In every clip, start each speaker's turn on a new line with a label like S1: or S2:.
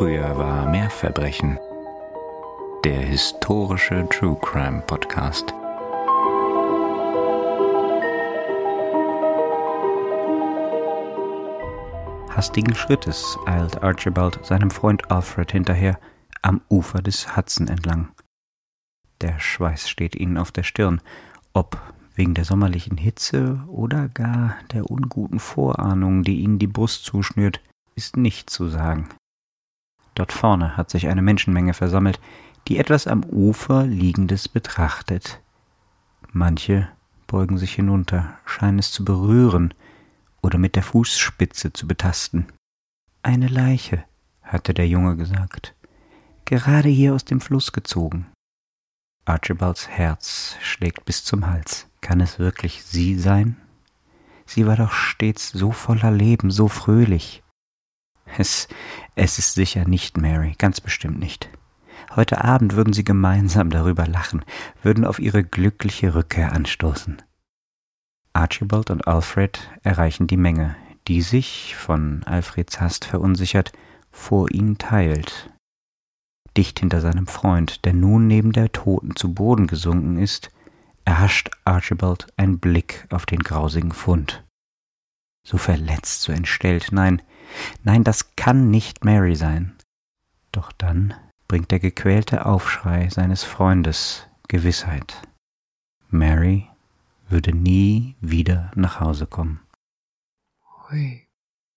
S1: Früher war mehr Verbrechen. Der historische True Crime Podcast. Hastigen Schrittes eilt Archibald seinem Freund Alfred hinterher am Ufer des Hudson entlang. Der Schweiß steht ihnen auf der Stirn, ob wegen der sommerlichen Hitze oder gar der unguten Vorahnung, die ihnen die Brust zuschnürt, ist nicht zu sagen. Dort vorne hat sich eine Menschenmenge versammelt, die etwas am Ufer Liegendes betrachtet. Manche beugen sich hinunter, scheinen es zu berühren oder mit der Fußspitze zu betasten. Eine Leiche, hatte der Junge gesagt, gerade hier aus dem Fluss gezogen. Archibalds Herz schlägt bis zum Hals. Kann es wirklich sie sein? Sie war doch stets so voller Leben, so fröhlich. Es, es ist sicher nicht Mary, ganz bestimmt nicht. Heute Abend würden sie gemeinsam darüber lachen, würden auf ihre glückliche Rückkehr anstoßen. Archibald und Alfred erreichen die Menge, die sich, von Alfreds Hast verunsichert, vor ihnen teilt. Dicht hinter seinem Freund, der nun neben der Toten zu Boden gesunken ist, erhascht Archibald ein Blick auf den grausigen Fund. So verletzt, so entstellt, nein, nein, das kann nicht Mary sein. Doch dann bringt der gequälte Aufschrei seines Freundes Gewissheit. Mary würde nie wieder nach Hause kommen.
S2: Hui.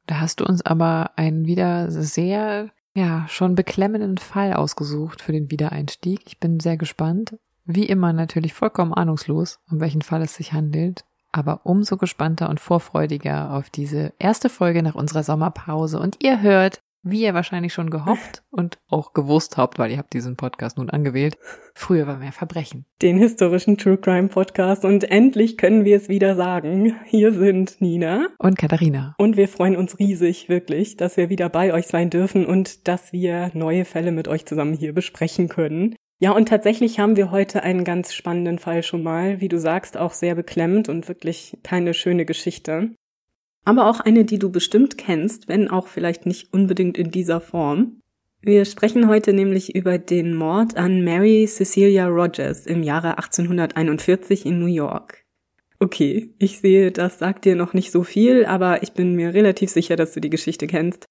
S2: Da hast du uns aber einen wieder sehr, ja, schon beklemmenden Fall ausgesucht für den Wiedereinstieg. Ich bin sehr gespannt. Wie immer natürlich vollkommen ahnungslos, um welchen Fall es sich handelt, aber umso gespannter und vorfreudiger auf diese erste Folge nach unserer Sommerpause. Und ihr hört wie ihr wahrscheinlich schon gehofft und auch gewusst habt, weil ihr habt diesen Podcast nun angewählt, früher war mehr Verbrechen.
S3: Den historischen True Crime Podcast und endlich können wir es wieder sagen. Hier sind Nina
S2: und Katharina.
S3: Und wir freuen uns riesig, wirklich, dass wir wieder bei euch sein dürfen und dass wir neue Fälle mit euch zusammen hier besprechen können. Ja, und tatsächlich haben wir heute einen ganz spannenden Fall schon mal, wie du sagst, auch sehr beklemmend und wirklich keine schöne Geschichte aber auch eine, die du bestimmt kennst, wenn auch vielleicht nicht unbedingt in dieser Form. Wir sprechen heute nämlich über den Mord an Mary Cecilia Rogers im Jahre 1841 in New York. Okay, ich sehe, das sagt dir noch nicht so viel, aber ich bin mir relativ sicher, dass du die Geschichte kennst.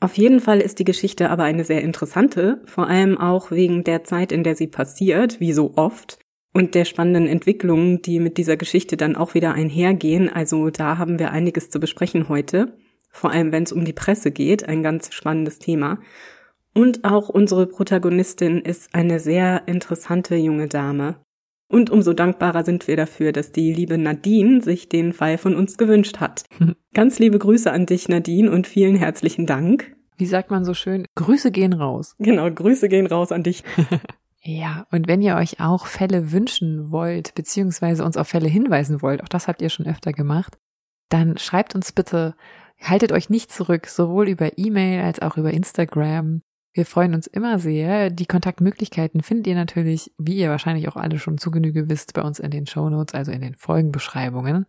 S3: Auf jeden Fall ist die Geschichte aber eine sehr interessante, vor allem auch wegen der Zeit, in der sie passiert, wie so oft, und der spannenden Entwicklungen, die mit dieser Geschichte dann auch wieder einhergehen. Also da haben wir einiges zu besprechen heute, vor allem wenn es um die Presse geht, ein ganz spannendes Thema. Und auch unsere Protagonistin ist eine sehr interessante junge Dame. Und umso dankbarer sind wir dafür, dass die liebe Nadine sich den Fall von uns gewünscht hat. Ganz liebe Grüße an dich, Nadine, und vielen herzlichen Dank.
S2: Wie sagt man so schön? Grüße gehen raus.
S3: Genau, Grüße gehen raus an dich.
S2: Ja, und wenn ihr euch auch Fälle wünschen wollt, beziehungsweise uns auf Fälle hinweisen wollt, auch das habt ihr schon öfter gemacht, dann schreibt uns bitte, haltet euch nicht zurück, sowohl über E-Mail als auch über Instagram. Wir freuen uns immer sehr. Die Kontaktmöglichkeiten findet ihr natürlich, wie ihr wahrscheinlich auch alle schon zu Genüge wisst, bei uns in den Show Notes, also in den Folgenbeschreibungen.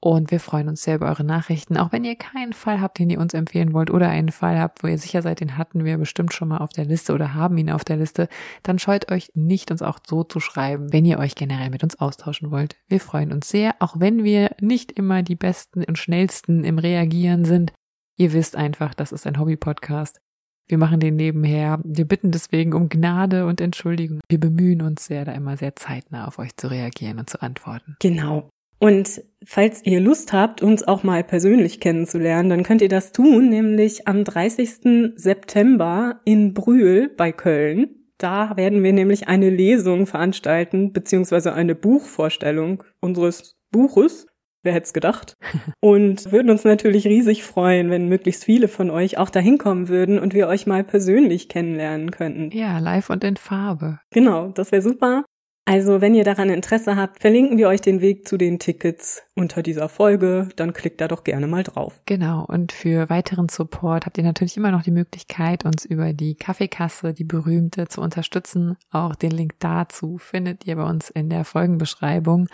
S2: Und wir freuen uns sehr über eure Nachrichten. Auch wenn ihr keinen Fall habt, den ihr uns empfehlen wollt oder einen Fall habt, wo ihr sicher seid, den hatten wir bestimmt schon mal auf der Liste oder haben ihn auf der Liste, dann scheut euch nicht, uns auch so zu schreiben, wenn ihr euch generell mit uns austauschen wollt. Wir freuen uns sehr, auch wenn wir nicht immer die besten und schnellsten im Reagieren sind. Ihr wisst einfach, das ist ein Hobby-Podcast. Wir machen den nebenher. Wir bitten deswegen um Gnade und Entschuldigung. Wir bemühen uns sehr, da immer sehr zeitnah auf euch zu reagieren und zu antworten.
S3: Genau. Und falls ihr Lust habt, uns auch mal persönlich kennenzulernen, dann könnt ihr das tun, nämlich am 30. September in Brühl bei Köln. Da werden wir nämlich eine Lesung veranstalten, beziehungsweise eine Buchvorstellung unseres Buches. Wer hätte es gedacht? Und würden uns natürlich riesig freuen, wenn möglichst viele von euch auch dahin kommen würden und wir euch mal persönlich kennenlernen könnten.
S2: Ja, live und in Farbe.
S3: Genau, das wäre super. Also, wenn ihr daran Interesse habt, verlinken wir euch den Weg zu den Tickets unter dieser Folge. Dann klickt da doch gerne mal drauf.
S2: Genau. Und für weiteren Support habt ihr natürlich immer noch die Möglichkeit, uns über die Kaffeekasse, die berühmte, zu unterstützen. Auch den Link dazu findet ihr bei uns in der Folgenbeschreibung.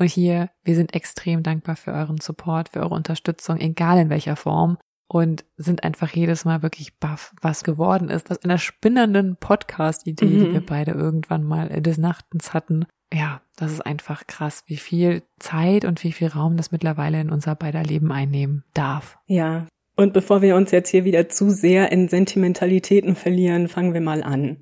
S2: Und hier, wir sind extrem dankbar für euren Support, für eure Unterstützung, egal in welcher Form. und sind einfach jedes Mal wirklich baff, was geworden ist aus einer spinnernden Podcast-Idee, mhm. die wir beide irgendwann mal des Nachtens hatten. Ja, das ist einfach krass, wie viel Zeit und wie viel Raum das mittlerweile in unser beider Leben einnehmen darf.
S3: Ja, und bevor wir uns jetzt hier wieder zu sehr in Sentimentalitäten verlieren, fangen wir mal an.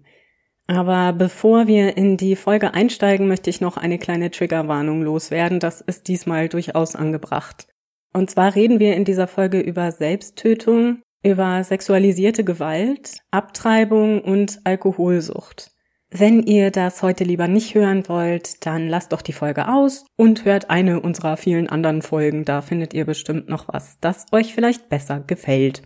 S3: Aber bevor wir in die Folge einsteigen, möchte ich noch eine kleine Triggerwarnung loswerden. Das ist diesmal durchaus angebracht. Und zwar reden wir in dieser Folge über Selbsttötung, über sexualisierte Gewalt, Abtreibung und Alkoholsucht. Wenn ihr das heute lieber nicht hören wollt, dann lasst doch die Folge aus und hört eine unserer vielen anderen Folgen. Da findet ihr bestimmt noch was, das euch vielleicht besser gefällt.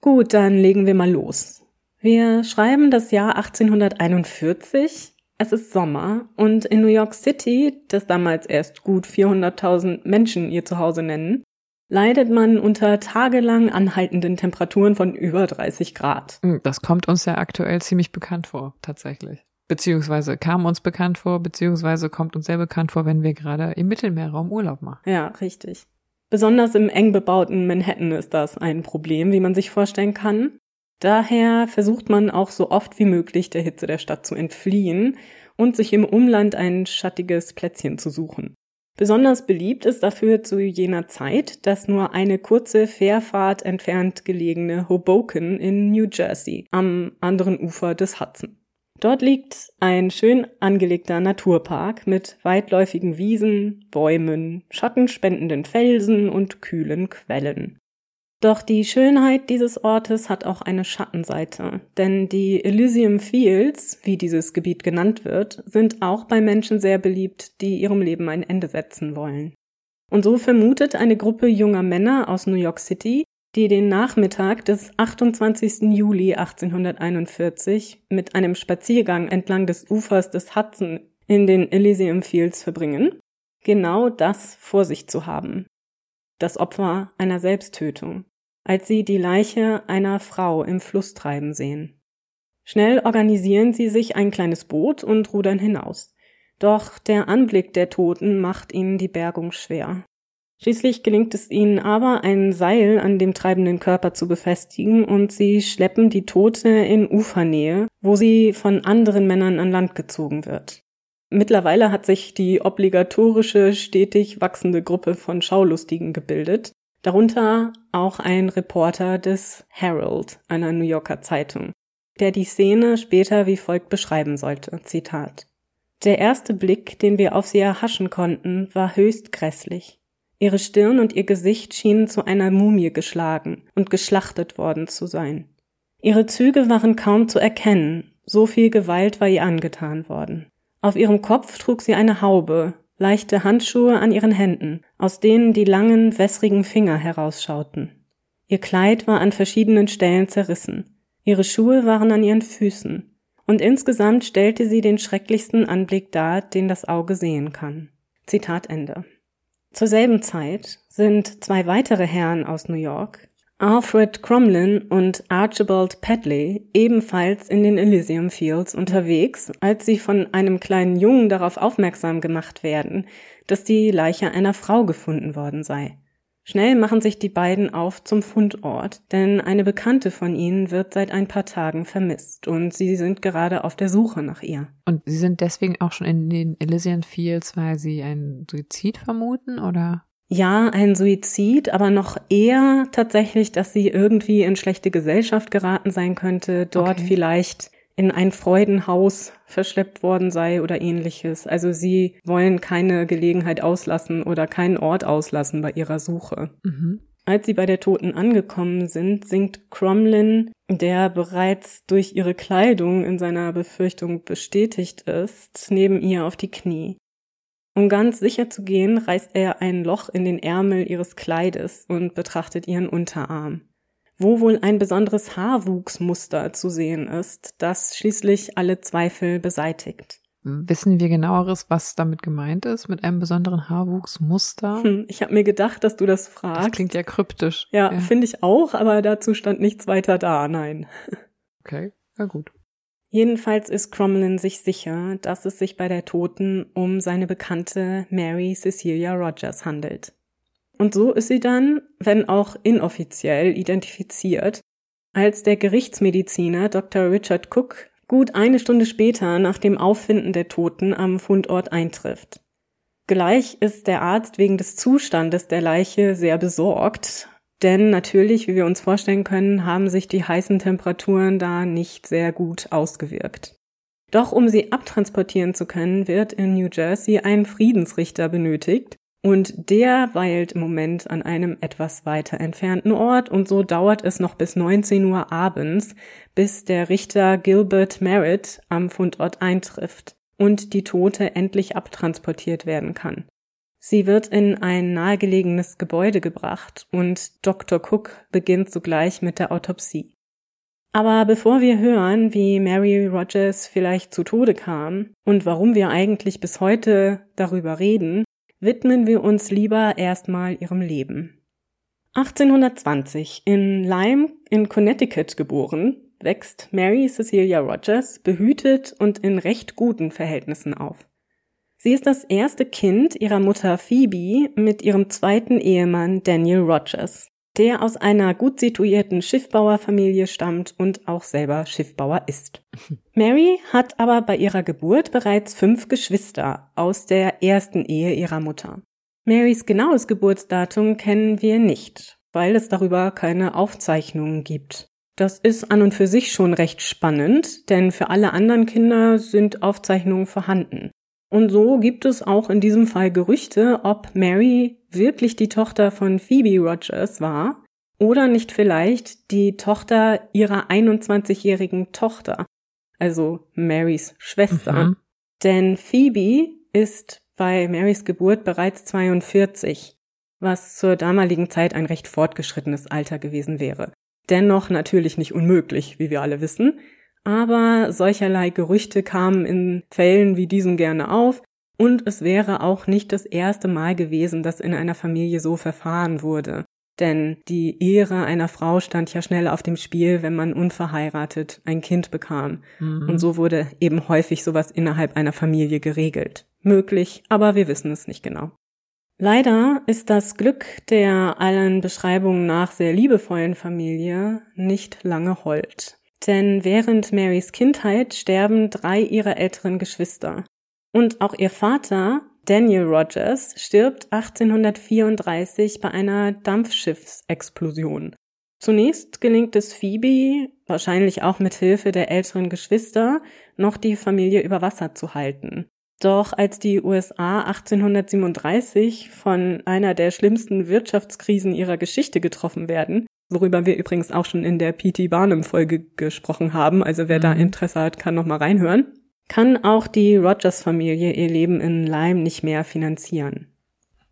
S3: Gut, dann legen wir mal los. Wir schreiben das Jahr 1841. Es ist Sommer und in New York City, das damals erst gut 400.000 Menschen ihr Zuhause nennen, leidet man unter tagelang anhaltenden Temperaturen von über 30 Grad.
S2: Hm, das kommt uns ja aktuell ziemlich bekannt vor, tatsächlich. Beziehungsweise kam uns bekannt vor, beziehungsweise kommt uns sehr bekannt vor, wenn wir gerade im Mittelmeerraum Urlaub machen.
S3: Ja, richtig. Besonders im eng bebauten Manhattan ist das ein Problem, wie man sich vorstellen kann. Daher versucht man auch so oft wie möglich der Hitze der Stadt zu entfliehen und sich im Umland ein schattiges Plätzchen zu suchen. Besonders beliebt ist dafür zu jener Zeit das nur eine kurze Fährfahrt entfernt gelegene Hoboken in New Jersey am anderen Ufer des Hudson. Dort liegt ein schön angelegter Naturpark mit weitläufigen Wiesen, Bäumen, schattenspendenden Felsen und kühlen Quellen. Doch die Schönheit dieses Ortes hat auch eine Schattenseite, denn die Elysium Fields, wie dieses Gebiet genannt wird, sind auch bei Menschen sehr beliebt, die ihrem Leben ein Ende setzen wollen. Und so vermutet eine Gruppe junger Männer aus New York City, die den Nachmittag des 28. Juli 1841 mit einem Spaziergang entlang des Ufers des Hudson in den Elysium Fields verbringen, genau das vor sich zu haben. Das Opfer einer Selbsttötung als sie die Leiche einer Frau im Fluss treiben sehen. Schnell organisieren sie sich ein kleines Boot und rudern hinaus. Doch der Anblick der Toten macht ihnen die Bergung schwer. Schließlich gelingt es ihnen aber, ein Seil an dem treibenden Körper zu befestigen und sie schleppen die Tote in Ufernähe, wo sie von anderen Männern an Land gezogen wird. Mittlerweile hat sich die obligatorische, stetig wachsende Gruppe von Schaulustigen gebildet, Darunter auch ein Reporter des Herald, einer New Yorker Zeitung, der die Szene später wie folgt beschreiben sollte. Zitat. Der erste Blick, den wir auf sie erhaschen konnten, war höchst grässlich. Ihre Stirn und ihr Gesicht schienen zu einer Mumie geschlagen und geschlachtet worden zu sein. Ihre Züge waren kaum zu erkennen, so viel Gewalt war ihr angetan worden. Auf ihrem Kopf trug sie eine Haube, leichte Handschuhe an ihren Händen, aus denen die langen, wässrigen Finger herausschauten. Ihr Kleid war an verschiedenen Stellen zerrissen, ihre Schuhe waren an ihren Füßen, und insgesamt stellte sie den schrecklichsten Anblick dar, den das Auge sehen kann. Zitat Ende. Zur selben Zeit sind zwei weitere Herren aus New York, Alfred Cromlin und Archibald Padley ebenfalls in den Elysium Fields unterwegs, als sie von einem kleinen Jungen darauf aufmerksam gemacht werden, dass die Leiche einer Frau gefunden worden sei. Schnell machen sich die beiden auf zum Fundort, denn eine Bekannte von ihnen wird seit ein paar Tagen vermisst und sie sind gerade auf der Suche nach ihr.
S2: Und sie sind deswegen auch schon in den Elysian Fields, weil sie einen Suizid vermuten, oder?
S3: Ja, ein Suizid, aber noch eher tatsächlich, dass sie irgendwie in schlechte Gesellschaft geraten sein könnte, dort okay. vielleicht in ein Freudenhaus verschleppt worden sei oder ähnliches. Also sie wollen keine Gelegenheit auslassen oder keinen Ort auslassen bei ihrer Suche. Mhm. Als sie bei der Toten angekommen sind, sinkt Cromlin, der bereits durch ihre Kleidung in seiner Befürchtung bestätigt ist, neben ihr auf die Knie. Um ganz sicher zu gehen, reißt er ein Loch in den Ärmel ihres Kleides und betrachtet ihren Unterarm. Wo wohl ein besonderes Haarwuchsmuster zu sehen ist, das schließlich alle Zweifel beseitigt.
S2: Wissen wir genaueres, was damit gemeint ist, mit einem besonderen Haarwuchsmuster?
S3: Hm, ich habe mir gedacht, dass du das fragst. Das
S2: klingt ja kryptisch.
S3: Ja, ja. finde ich auch, aber dazu stand nichts weiter da, nein.
S2: Okay, na gut.
S3: Jedenfalls ist Cromlin sich sicher, dass es sich bei der Toten um seine bekannte Mary Cecilia Rogers handelt. Und so ist sie dann, wenn auch inoffiziell, identifiziert, als der Gerichtsmediziner Dr. Richard Cook gut eine Stunde später nach dem Auffinden der Toten am Fundort eintrifft. Gleich ist der Arzt wegen des Zustandes der Leiche sehr besorgt, denn natürlich, wie wir uns vorstellen können, haben sich die heißen Temperaturen da nicht sehr gut ausgewirkt. Doch um sie abtransportieren zu können, wird in New Jersey ein Friedensrichter benötigt, und der weilt im Moment an einem etwas weiter entfernten Ort und so dauert es noch bis 19 Uhr abends, bis der Richter Gilbert Merritt am Fundort eintrifft und die Tote endlich abtransportiert werden kann. Sie wird in ein nahegelegenes Gebäude gebracht und Dr. Cook beginnt sogleich mit der Autopsie. Aber bevor wir hören, wie Mary Rogers vielleicht zu Tode kam und warum wir eigentlich bis heute darüber reden, widmen wir uns lieber erstmal ihrem Leben. 1820 in Lyme in Connecticut geboren, wächst Mary Cecilia Rogers behütet und in recht guten Verhältnissen auf. Sie ist das erste Kind ihrer Mutter Phoebe mit ihrem zweiten Ehemann Daniel Rogers, der aus einer gut situierten Schiffbauerfamilie stammt und auch selber Schiffbauer ist. Mary hat aber bei ihrer Geburt bereits fünf Geschwister aus der ersten Ehe ihrer Mutter. Marys genaues Geburtsdatum kennen wir nicht, weil es darüber keine Aufzeichnungen gibt. Das ist an und für sich schon recht spannend, denn für alle anderen Kinder sind Aufzeichnungen vorhanden. Und so gibt es auch in diesem Fall Gerüchte, ob Mary wirklich die Tochter von Phoebe Rogers war oder nicht vielleicht die Tochter ihrer 21-jährigen Tochter, also Marys Schwester. Mhm. Denn Phoebe ist bei Marys Geburt bereits 42, was zur damaligen Zeit ein recht fortgeschrittenes Alter gewesen wäre. Dennoch natürlich nicht unmöglich, wie wir alle wissen. Aber solcherlei Gerüchte kamen in Fällen wie diesem gerne auf, und es wäre auch nicht das erste Mal gewesen, dass in einer Familie so verfahren wurde. Denn die Ehre einer Frau stand ja schnell auf dem Spiel, wenn man unverheiratet ein Kind bekam. Mhm. Und so wurde eben häufig sowas innerhalb einer Familie geregelt. Möglich, aber wir wissen es nicht genau. Leider ist das Glück der allen Beschreibungen nach sehr liebevollen Familie nicht lange hold. Denn während Marys Kindheit sterben drei ihrer älteren Geschwister. Und auch ihr Vater, Daniel Rogers, stirbt 1834 bei einer Dampfschiffsexplosion. Zunächst gelingt es Phoebe, wahrscheinlich auch mit Hilfe der älteren Geschwister, noch die Familie über Wasser zu halten. Doch als die USA 1837 von einer der schlimmsten Wirtschaftskrisen ihrer Geschichte getroffen werden, worüber wir übrigens auch schon in der P.T. Barnum Folge gesprochen haben, also wer mhm. da Interesse hat, kann noch mal reinhören, kann auch die Rogers Familie ihr Leben in Lyme nicht mehr finanzieren.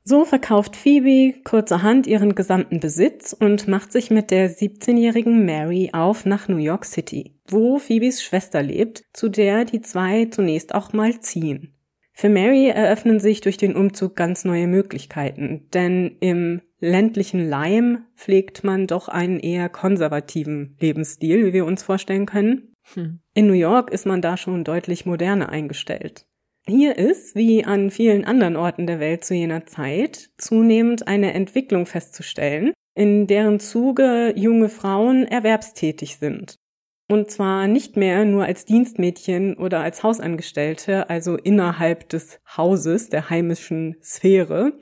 S3: So verkauft Phoebe kurzerhand ihren gesamten Besitz und macht sich mit der 17-jährigen Mary auf nach New York City, wo Phoebes Schwester lebt, zu der die zwei zunächst auch mal ziehen. Für Mary eröffnen sich durch den Umzug ganz neue Möglichkeiten, denn im ländlichen Lyme pflegt man doch einen eher konservativen Lebensstil, wie wir uns vorstellen können. Hm. In New York ist man da schon deutlich moderner eingestellt. Hier ist, wie an vielen anderen Orten der Welt zu jener Zeit, zunehmend eine Entwicklung festzustellen, in deren Zuge junge Frauen erwerbstätig sind. Und zwar nicht mehr nur als Dienstmädchen oder als Hausangestellte, also innerhalb des Hauses, der heimischen Sphäre,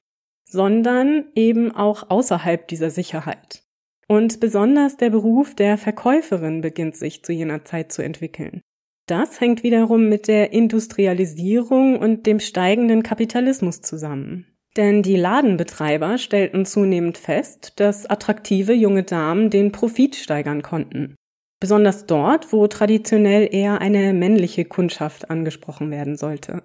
S3: sondern eben auch außerhalb dieser Sicherheit. Und besonders der Beruf der Verkäuferin beginnt sich zu jener Zeit zu entwickeln. Das hängt wiederum mit der Industrialisierung und dem steigenden Kapitalismus zusammen. Denn die Ladenbetreiber stellten zunehmend fest, dass attraktive junge Damen den Profit steigern konnten. Besonders dort, wo traditionell eher eine männliche Kundschaft angesprochen werden sollte.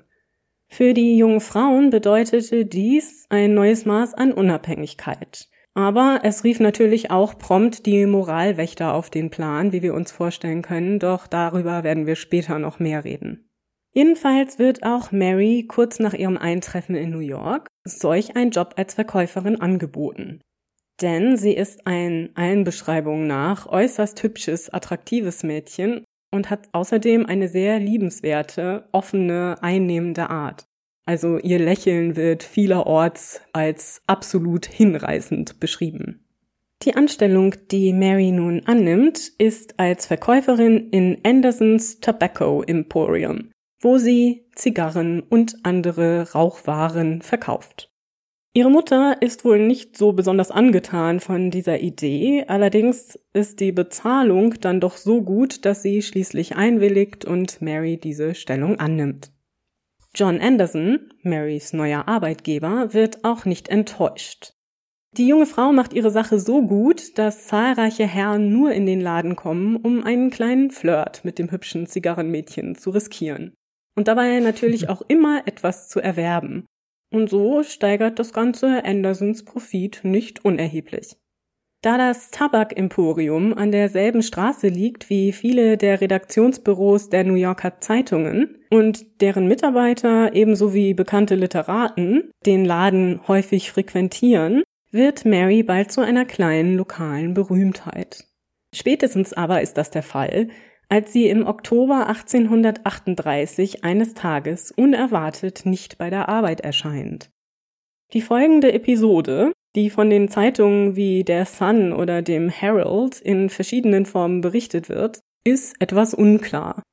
S3: Für die jungen Frauen bedeutete dies ein neues Maß an Unabhängigkeit. Aber es rief natürlich auch prompt die Moralwächter auf den Plan, wie wir uns vorstellen können, doch darüber werden wir später noch mehr reden. Jedenfalls wird auch Mary kurz nach ihrem Eintreffen in New York solch ein Job als Verkäuferin angeboten denn sie ist ein allen Beschreibungen nach äußerst hübsches, attraktives Mädchen und hat außerdem eine sehr liebenswerte, offene, einnehmende Art. Also ihr Lächeln wird vielerorts als absolut hinreißend beschrieben. Die Anstellung, die Mary nun annimmt, ist als Verkäuferin in Andersons Tobacco Emporium, wo sie Zigarren und andere Rauchwaren verkauft. Ihre Mutter ist wohl nicht so besonders angetan von dieser Idee, allerdings ist die Bezahlung dann doch so gut, dass sie schließlich einwilligt und Mary diese Stellung annimmt. John Anderson, Marys neuer Arbeitgeber, wird auch nicht enttäuscht. Die junge Frau macht ihre Sache so gut, dass zahlreiche Herren nur in den Laden kommen, um einen kleinen Flirt mit dem hübschen Zigarrenmädchen zu riskieren. Und dabei natürlich auch immer etwas zu erwerben. Und so steigert das Ganze Andersons Profit nicht unerheblich. Da das Tabakemporium an derselben Straße liegt wie viele der Redaktionsbüros der New Yorker Zeitungen und deren Mitarbeiter ebenso wie bekannte Literaten den Laden häufig frequentieren, wird Mary bald zu einer kleinen lokalen Berühmtheit. Spätestens aber ist das der Fall, als sie im Oktober 1838 eines Tages unerwartet nicht bei der Arbeit erscheint. Die folgende Episode, die von den Zeitungen wie der Sun oder dem Herald in verschiedenen Formen berichtet wird, ist etwas unklar.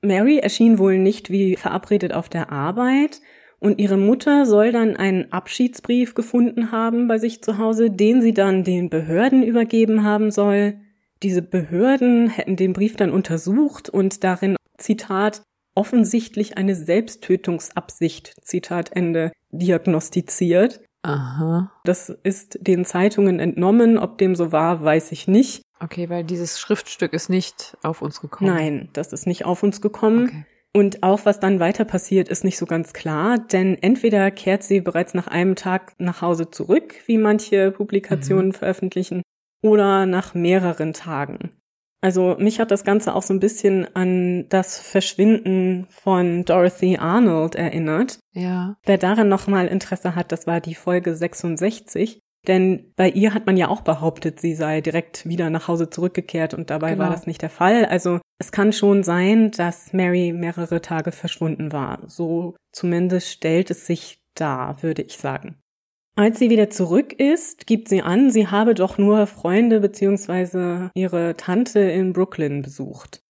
S3: Mary erschien wohl nicht wie verabredet auf der Arbeit, und ihre Mutter soll dann einen Abschiedsbrief gefunden haben bei sich zu Hause, den sie dann den Behörden übergeben haben soll. Diese Behörden hätten den Brief dann untersucht und darin, Zitat, offensichtlich eine Selbsttötungsabsicht, Zitat Ende, diagnostiziert.
S2: Aha.
S3: Das ist den Zeitungen entnommen. Ob dem so war, weiß ich nicht.
S2: Okay, weil dieses Schriftstück ist nicht auf uns gekommen.
S3: Nein, das ist nicht auf uns gekommen.
S2: Okay.
S3: Und auch was dann weiter passiert, ist nicht so ganz klar, denn entweder kehrt sie bereits nach einem Tag nach Hause zurück, wie manche Publikationen mhm. veröffentlichen, oder nach mehreren Tagen. Also mich hat das Ganze auch so ein bisschen an das Verschwinden von Dorothy Arnold erinnert.
S2: Ja.
S3: Wer daran nochmal Interesse hat, das war die Folge 66. Denn bei ihr hat man ja auch behauptet, sie sei direkt wieder nach Hause zurückgekehrt und dabei genau. war das nicht der Fall. Also es kann schon sein, dass Mary mehrere Tage verschwunden war. So zumindest stellt es sich dar, würde ich sagen. Als sie wieder zurück ist, gibt sie an, sie habe doch nur Freunde bzw. ihre Tante in Brooklyn besucht.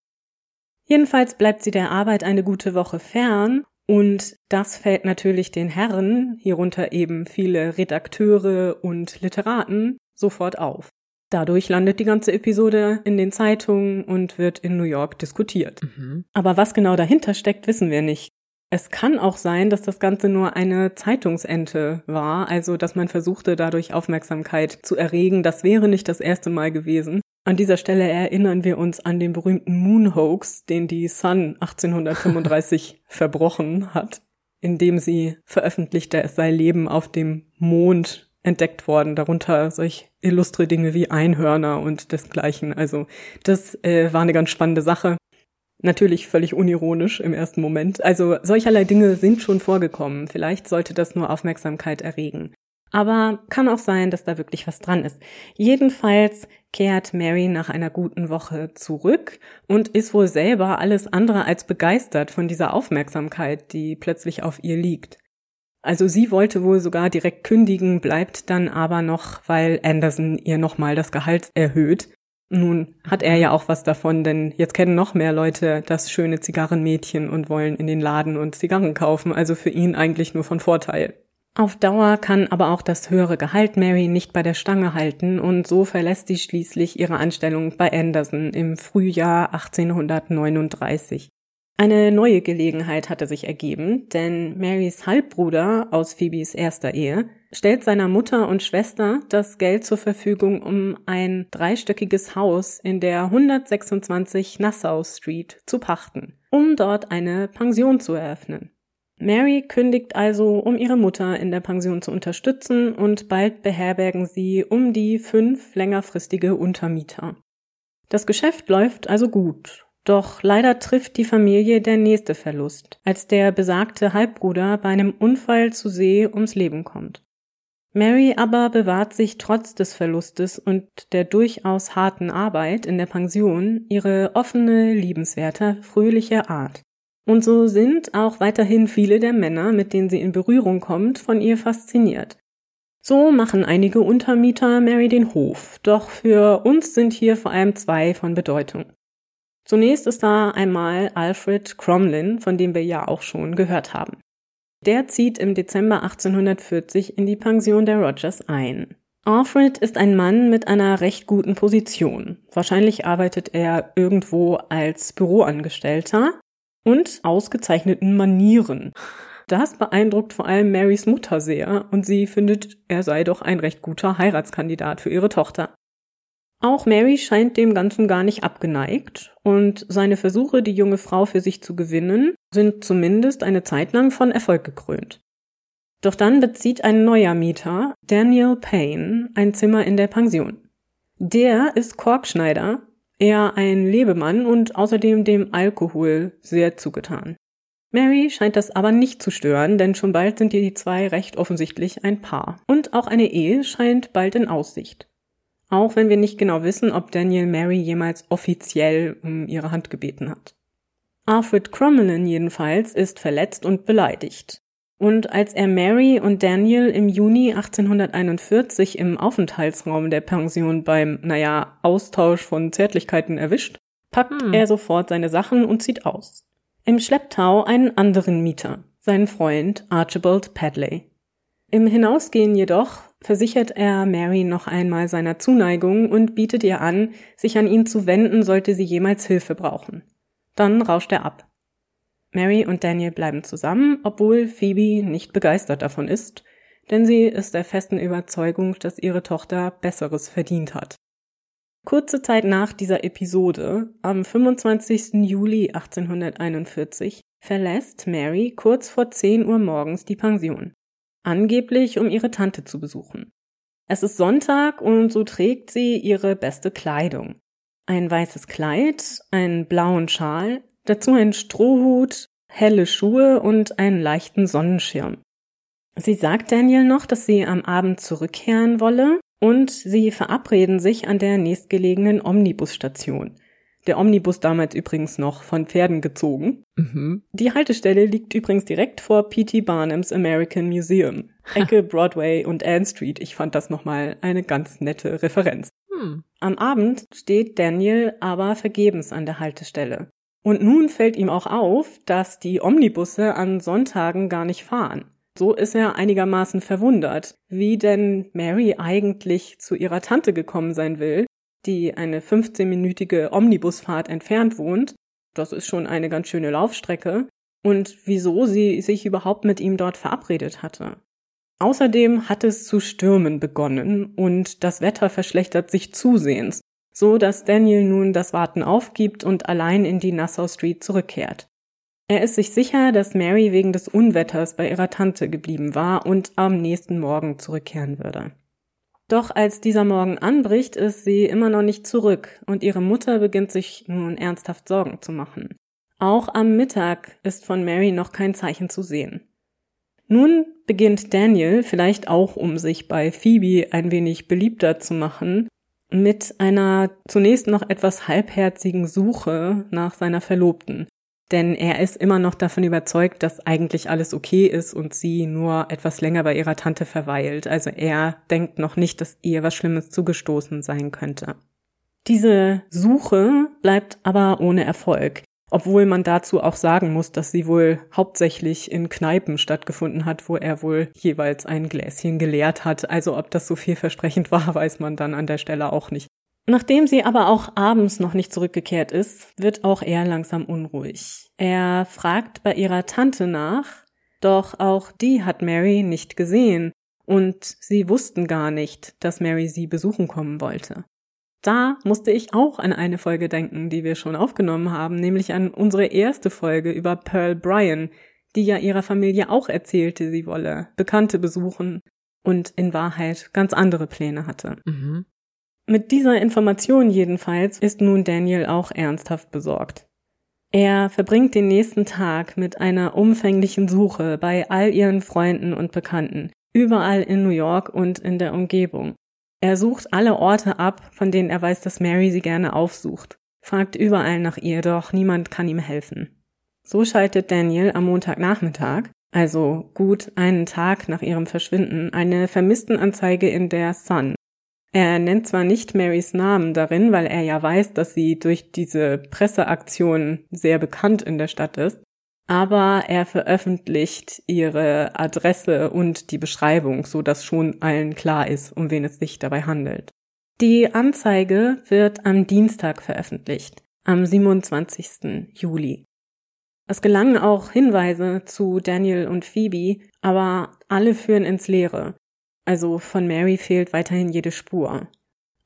S3: Jedenfalls bleibt sie der Arbeit eine gute Woche fern und das fällt natürlich den Herren, hierunter eben viele Redakteure und Literaten, sofort auf. Dadurch landet die ganze Episode in den Zeitungen und wird in New York diskutiert. Mhm. Aber was genau dahinter steckt, wissen wir nicht. Es kann auch sein, dass das Ganze nur eine Zeitungsente war, also dass man versuchte, dadurch Aufmerksamkeit zu erregen. Das wäre nicht das erste Mal gewesen. An dieser Stelle erinnern wir uns an den berühmten Moon Hoax, den die Sun 1835 verbrochen hat, indem sie veröffentlichte, es sei Leben auf dem Mond entdeckt worden, darunter solch illustre Dinge wie Einhörner und desgleichen. Also das äh, war eine ganz spannende Sache. Natürlich völlig unironisch im ersten Moment. Also solcherlei Dinge sind schon vorgekommen. Vielleicht sollte das nur Aufmerksamkeit erregen. Aber kann auch sein, dass da wirklich was dran ist. Jedenfalls kehrt Mary nach einer guten Woche zurück und ist wohl selber alles andere als begeistert von dieser Aufmerksamkeit, die plötzlich auf ihr liegt. Also sie wollte wohl sogar direkt kündigen, bleibt dann aber noch, weil Anderson ihr nochmal das Gehalt erhöht nun hat er ja auch was davon, denn jetzt kennen noch mehr Leute das schöne Zigarrenmädchen und wollen in den Laden und Zigarren kaufen, also für ihn eigentlich nur von Vorteil. Auf Dauer kann aber auch das höhere Gehalt Mary nicht bei der Stange halten und so verlässt sie schließlich ihre Anstellung bei Anderson im Frühjahr 1839. Eine neue Gelegenheit hatte sich ergeben, denn Marys Halbbruder aus Phoebes erster Ehe stellt seiner Mutter und Schwester das Geld zur Verfügung, um ein dreistöckiges Haus in der 126 Nassau Street zu pachten, um dort eine Pension zu eröffnen. Mary kündigt also, um ihre Mutter in der Pension zu unterstützen und bald beherbergen sie um die fünf längerfristige Untermieter. Das Geschäft läuft also gut doch leider trifft die Familie der nächste Verlust, als der besagte Halbbruder bei einem Unfall zu See ums Leben kommt. Mary aber bewahrt sich trotz des Verlustes und der durchaus harten Arbeit in der Pension ihre offene, liebenswerte, fröhliche Art. Und so sind auch weiterhin viele der Männer, mit denen sie in Berührung kommt, von ihr fasziniert. So machen einige Untermieter Mary den Hof, doch für uns sind hier vor allem zwei von Bedeutung. Zunächst ist da einmal Alfred Cromlin, von dem wir ja auch schon gehört haben. Der zieht im Dezember 1840 in die Pension der Rogers ein. Alfred ist ein Mann mit einer recht guten Position. Wahrscheinlich arbeitet er irgendwo als Büroangestellter und ausgezeichneten Manieren. Das beeindruckt vor allem Marys Mutter sehr und sie findet, er sei doch ein recht guter Heiratskandidat für ihre Tochter. Auch Mary scheint dem Ganzen gar nicht abgeneigt und seine Versuche, die junge Frau für sich zu gewinnen, sind zumindest eine Zeit lang von Erfolg gekrönt. Doch dann bezieht ein neuer Mieter, Daniel Payne, ein Zimmer in der Pension. Der ist Korkschneider, eher ein Lebemann und außerdem dem Alkohol sehr zugetan. Mary scheint das aber nicht zu stören, denn schon bald sind die zwei recht offensichtlich ein Paar. Und auch eine Ehe scheint bald in Aussicht. Auch wenn wir nicht genau wissen, ob Daniel Mary jemals offiziell um ihre Hand gebeten hat. Alfred Crommelin jedenfalls ist verletzt und beleidigt. Und als er Mary und Daniel im Juni 1841 im Aufenthaltsraum der Pension beim, naja, Austausch von Zärtlichkeiten erwischt, packt hm. er sofort seine Sachen und zieht aus. Im Schlepptau einen anderen Mieter, seinen Freund Archibald Padley. Im Hinausgehen jedoch versichert er Mary noch einmal seiner Zuneigung und bietet ihr an, sich an ihn zu wenden, sollte sie jemals Hilfe brauchen. Dann rauscht er ab. Mary und Daniel bleiben zusammen, obwohl Phoebe nicht begeistert davon ist, denn sie ist der festen Überzeugung, dass ihre Tochter Besseres verdient hat. Kurze Zeit nach dieser Episode, am 25. Juli 1841, verlässt Mary kurz vor 10 Uhr morgens die Pension. Angeblich, um ihre Tante zu besuchen. Es ist Sonntag und so trägt sie ihre beste Kleidung. Ein weißes Kleid, einen blauen Schal, dazu ein Strohhut, helle Schuhe und einen leichten Sonnenschirm. Sie sagt Daniel noch, dass sie am Abend zurückkehren wolle und sie verabreden sich an der nächstgelegenen Omnibusstation. Der Omnibus damals übrigens noch von Pferden gezogen. Mhm. Die Haltestelle liegt übrigens direkt vor P.T. Barnums American Museum. Ecke Broadway und Ann Street. Ich fand das nochmal eine ganz nette Referenz. Hm. Am Abend steht Daniel aber vergebens an der Haltestelle. Und nun fällt ihm auch auf, dass die Omnibusse an Sonntagen gar nicht fahren. So ist er einigermaßen verwundert, wie denn Mary eigentlich zu ihrer Tante gekommen sein will, die eine 15-minütige Omnibusfahrt entfernt wohnt. Das ist schon eine ganz schöne Laufstrecke. Und wieso sie sich überhaupt mit ihm dort verabredet hatte. Außerdem hat es zu stürmen begonnen und das Wetter verschlechtert sich zusehends, so dass Daniel nun das Warten aufgibt und allein in die Nassau Street zurückkehrt. Er ist sich sicher, dass Mary wegen des Unwetters bei ihrer Tante geblieben war und am nächsten Morgen zurückkehren würde. Doch als dieser Morgen anbricht, ist sie immer noch nicht zurück und ihre Mutter beginnt sich nun ernsthaft Sorgen zu machen. Auch am Mittag ist von Mary noch kein Zeichen zu sehen. Nun beginnt Daniel, vielleicht auch um sich bei Phoebe ein wenig beliebter zu machen, mit einer zunächst noch etwas halbherzigen Suche nach seiner Verlobten. Denn er ist immer noch davon überzeugt, dass eigentlich alles okay ist und sie nur etwas länger bei ihrer Tante verweilt. Also er denkt noch nicht, dass ihr was Schlimmes zugestoßen sein könnte. Diese Suche bleibt aber ohne Erfolg. Obwohl man dazu auch sagen muss, dass sie wohl hauptsächlich in Kneipen stattgefunden hat, wo er wohl jeweils ein Gläschen geleert hat. Also ob das so vielversprechend war, weiß man dann an der Stelle auch nicht. Nachdem sie aber auch abends noch nicht zurückgekehrt ist, wird auch er langsam unruhig. Er fragt bei ihrer Tante nach, doch auch die hat Mary nicht gesehen und sie wussten gar nicht, dass Mary sie besuchen kommen wollte. Da musste ich auch an eine Folge denken, die wir schon aufgenommen haben, nämlich an unsere erste Folge über Pearl Bryan, die ja ihrer Familie auch erzählte, sie wolle Bekannte besuchen und in Wahrheit ganz andere Pläne hatte. Mhm. Mit dieser Information jedenfalls ist nun Daniel auch ernsthaft besorgt. Er verbringt den nächsten Tag mit einer umfänglichen Suche bei all ihren Freunden und Bekannten, überall in New York und in der Umgebung. Er sucht alle Orte ab, von denen er weiß, dass Mary sie gerne aufsucht, fragt überall nach ihr, doch niemand kann ihm helfen. So schaltet Daniel am Montagnachmittag, also gut einen Tag nach ihrem Verschwinden, eine Vermisstenanzeige in der Sun. Er nennt zwar nicht Marys Namen darin, weil er ja weiß, dass sie durch diese Presseaktion sehr bekannt in der Stadt ist, aber er veröffentlicht ihre Adresse und die Beschreibung, so dass schon allen klar ist, um wen es sich dabei handelt. Die Anzeige wird am Dienstag veröffentlicht, am 27. Juli. Es gelangen auch Hinweise zu Daniel und Phoebe, aber alle führen ins Leere. Also von Mary fehlt weiterhin jede Spur.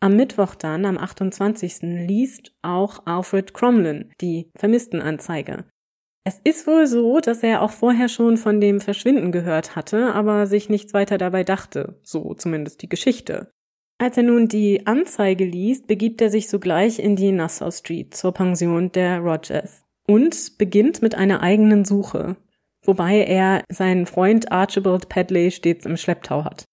S3: Am Mittwoch dann, am 28. liest auch Alfred Cromlin die Vermisstenanzeige. Es ist wohl so, dass er auch vorher schon von dem Verschwinden gehört hatte, aber sich nichts weiter dabei dachte, so zumindest die Geschichte. Als er nun die Anzeige liest, begibt er sich sogleich in die Nassau Street zur Pension der Rogers und beginnt mit einer eigenen Suche, wobei er seinen Freund Archibald Padley stets im Schlepptau hat.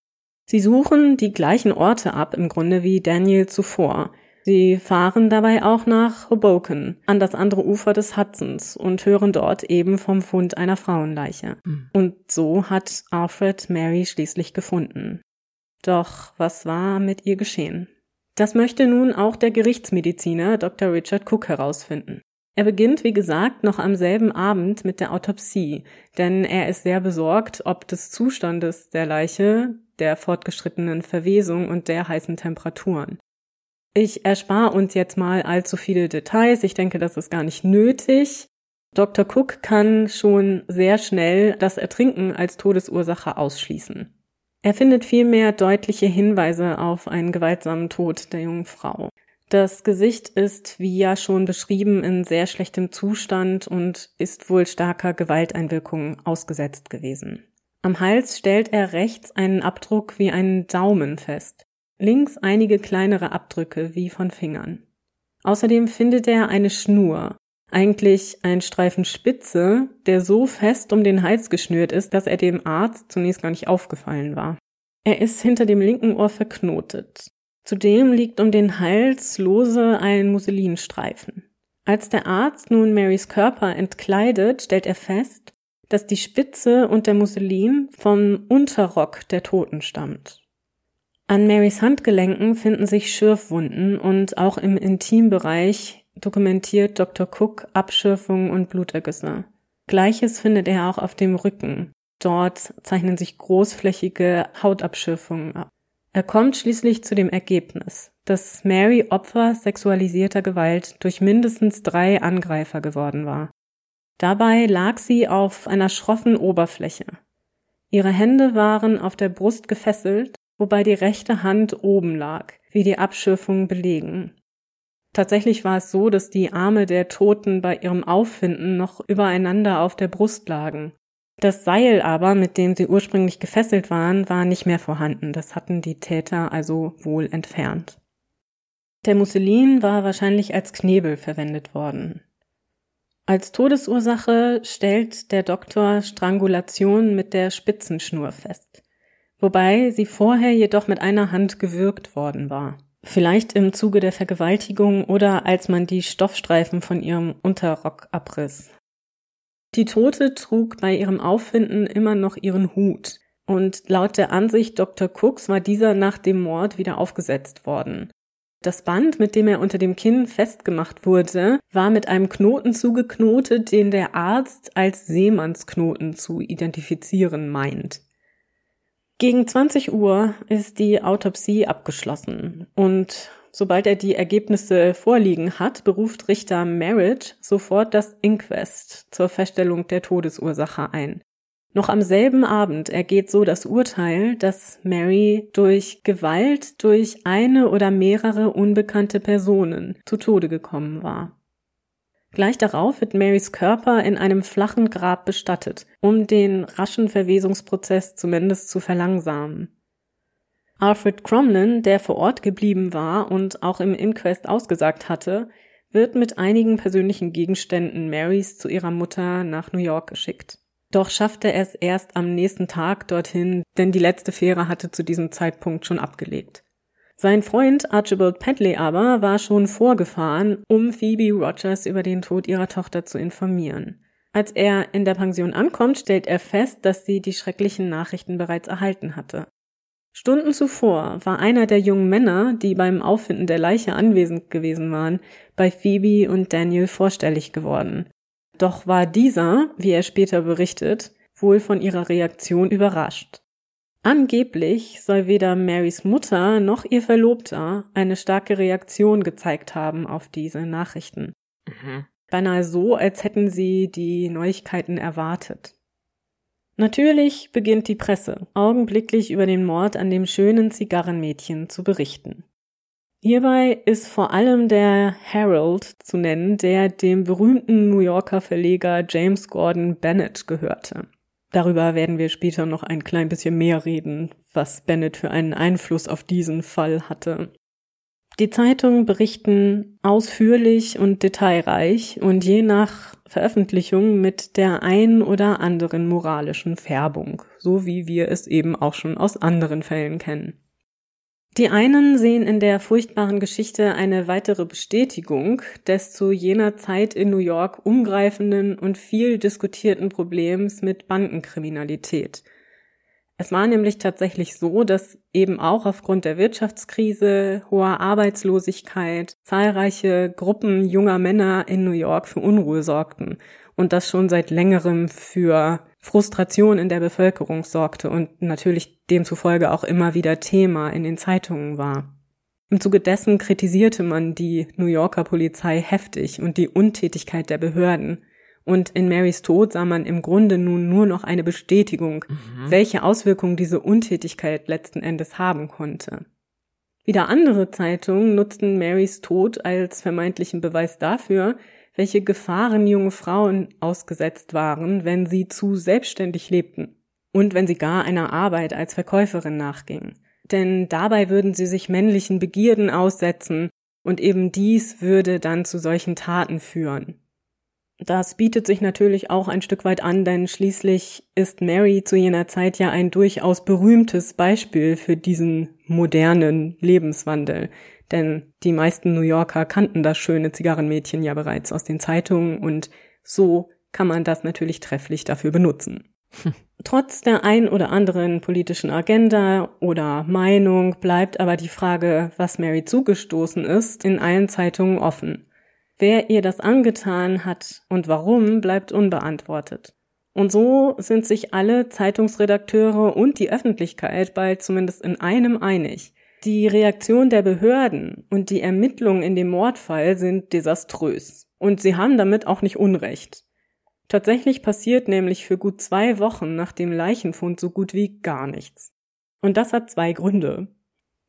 S3: Sie suchen die gleichen Orte ab im Grunde wie Daniel zuvor, Sie fahren dabei auch nach Hoboken, an das andere Ufer des Hudsons und hören dort eben vom Fund einer Frauenleiche. Mhm. Und so hat Alfred Mary schließlich gefunden. Doch was war mit ihr geschehen? Das möchte nun auch der Gerichtsmediziner Dr. Richard Cook herausfinden. Er beginnt, wie gesagt, noch am selben Abend mit der Autopsie, denn er ist sehr besorgt, ob des Zustandes der Leiche, der fortgeschrittenen Verwesung und der heißen Temperaturen. Ich erspare uns jetzt mal allzu viele Details. Ich denke, das ist gar nicht nötig. Dr. Cook kann schon sehr schnell das Ertrinken als Todesursache ausschließen. Er findet vielmehr deutliche Hinweise auf einen gewaltsamen Tod der jungen Frau. Das Gesicht ist, wie ja schon beschrieben, in sehr schlechtem Zustand und ist wohl starker Gewalteinwirkung ausgesetzt gewesen. Am Hals stellt er rechts einen Abdruck wie einen Daumen fest links einige kleinere Abdrücke wie von Fingern. Außerdem findet er eine Schnur, eigentlich ein Streifen Spitze, der so fest um den Hals geschnürt ist, dass er dem Arzt zunächst gar nicht aufgefallen war. Er ist hinter dem linken Ohr verknotet. Zudem liegt um den Hals lose ein Musselinstreifen. Als der Arzt nun Marys Körper entkleidet, stellt er fest, dass die Spitze und der Musselin vom Unterrock der Toten stammt. An Marys Handgelenken finden sich Schürfwunden und auch im Intimbereich dokumentiert Dr. Cook Abschürfungen und Blutergüsse. Gleiches findet er auch auf dem Rücken. Dort zeichnen sich großflächige Hautabschürfungen ab. Er kommt schließlich zu dem Ergebnis, dass Mary Opfer sexualisierter Gewalt durch mindestens drei Angreifer geworden war. Dabei lag sie auf einer schroffen Oberfläche. Ihre Hände waren auf der Brust gefesselt wobei die rechte Hand oben lag, wie die Abschürfungen belegen. Tatsächlich war es so, dass die Arme der Toten bei ihrem Auffinden noch übereinander auf der Brust lagen. Das Seil aber, mit dem sie ursprünglich gefesselt waren, war nicht mehr vorhanden. Das hatten die Täter also wohl entfernt. Der Musselin war wahrscheinlich als Knebel verwendet worden. Als Todesursache stellt der Doktor Strangulation mit der Spitzenschnur fest wobei sie vorher jedoch mit einer Hand gewürgt worden war. Vielleicht im Zuge der Vergewaltigung oder als man die Stoffstreifen von ihrem Unterrock abriss. Die Tote trug bei ihrem Auffinden immer noch ihren Hut, und laut der Ansicht Dr. Cooks war dieser nach dem Mord wieder aufgesetzt worden. Das Band, mit dem er unter dem Kinn festgemacht wurde, war mit einem Knoten zugeknotet, den der Arzt als Seemannsknoten zu identifizieren meint. Gegen 20 Uhr ist die Autopsie abgeschlossen und sobald er die Ergebnisse vorliegen hat, beruft Richter Merritt sofort das Inquest zur Feststellung der Todesursache ein. Noch am selben Abend ergeht so das Urteil, dass Mary durch Gewalt durch eine oder mehrere unbekannte Personen zu Tode gekommen war. Gleich darauf wird Marys Körper in einem flachen Grab bestattet, um den raschen Verwesungsprozess zumindest zu verlangsamen. Alfred Cromlin, der vor Ort geblieben war und auch im Inquest ausgesagt hatte, wird mit einigen persönlichen Gegenständen Marys zu ihrer Mutter nach New York geschickt. Doch schaffte er es erst am nächsten Tag dorthin, denn die letzte Fähre hatte zu diesem Zeitpunkt schon abgelegt. Sein Freund Archibald Padley aber war schon vorgefahren, um Phoebe Rogers über den Tod ihrer Tochter zu informieren. Als er in der Pension ankommt, stellt er fest, dass sie die schrecklichen Nachrichten bereits erhalten hatte. Stunden zuvor war einer der jungen Männer, die beim Auffinden der Leiche anwesend gewesen waren, bei Phoebe und Daniel vorstellig geworden. Doch war dieser, wie er später berichtet, wohl von ihrer Reaktion überrascht. Angeblich soll weder Marys Mutter noch ihr Verlobter eine starke Reaktion gezeigt haben auf diese Nachrichten. Mhm. Beinahe so, als hätten sie die Neuigkeiten erwartet. Natürlich beginnt die Presse augenblicklich über den Mord an dem schönen Zigarrenmädchen zu berichten. Hierbei ist vor allem der Herald zu nennen, der dem berühmten New Yorker Verleger James Gordon Bennett gehörte. Darüber werden wir später noch ein klein bisschen mehr reden, was Bennett für einen Einfluss auf diesen Fall hatte. Die Zeitungen berichten ausführlich und detailreich und je nach Veröffentlichung mit der ein oder anderen moralischen Färbung, so wie wir es eben auch schon aus anderen Fällen kennen. Die einen sehen in der furchtbaren Geschichte eine weitere Bestätigung des zu jener Zeit in New York umgreifenden und viel diskutierten Problems mit Bandenkriminalität – es war nämlich tatsächlich so, dass eben auch aufgrund der Wirtschaftskrise, hoher Arbeitslosigkeit zahlreiche Gruppen junger Männer in New York für Unruhe sorgten und das schon seit längerem für Frustration in der Bevölkerung sorgte und natürlich demzufolge auch immer wieder Thema in den Zeitungen war. Im Zuge dessen kritisierte man die New Yorker Polizei heftig und die Untätigkeit der Behörden. Und in Marys Tod sah man im Grunde nun nur noch eine Bestätigung, mhm. welche Auswirkungen diese Untätigkeit letzten Endes haben konnte. Wieder andere Zeitungen nutzten Marys Tod als vermeintlichen Beweis dafür, welche Gefahren junge Frauen ausgesetzt waren, wenn sie zu selbstständig lebten und wenn sie gar einer Arbeit als Verkäuferin nachgingen. Denn dabei würden sie sich männlichen Begierden aussetzen und eben dies würde dann zu solchen Taten führen. Das bietet sich natürlich auch ein Stück weit an, denn schließlich ist Mary zu jener Zeit ja ein durchaus berühmtes Beispiel für diesen modernen Lebenswandel. Denn die meisten New Yorker kannten das schöne Zigarrenmädchen ja bereits aus den Zeitungen und so kann man das natürlich trefflich dafür benutzen. Hm. Trotz der ein oder anderen politischen Agenda oder Meinung bleibt aber die Frage, was Mary zugestoßen ist, in allen Zeitungen offen. Wer ihr das angetan hat und warum, bleibt unbeantwortet. Und so sind sich alle Zeitungsredakteure und die Öffentlichkeit bald zumindest in einem einig. Die Reaktion der Behörden und die Ermittlungen in dem Mordfall sind desaströs. Und sie haben damit auch nicht Unrecht. Tatsächlich passiert nämlich für gut zwei Wochen nach dem Leichenfund so gut wie gar nichts. Und das hat zwei Gründe.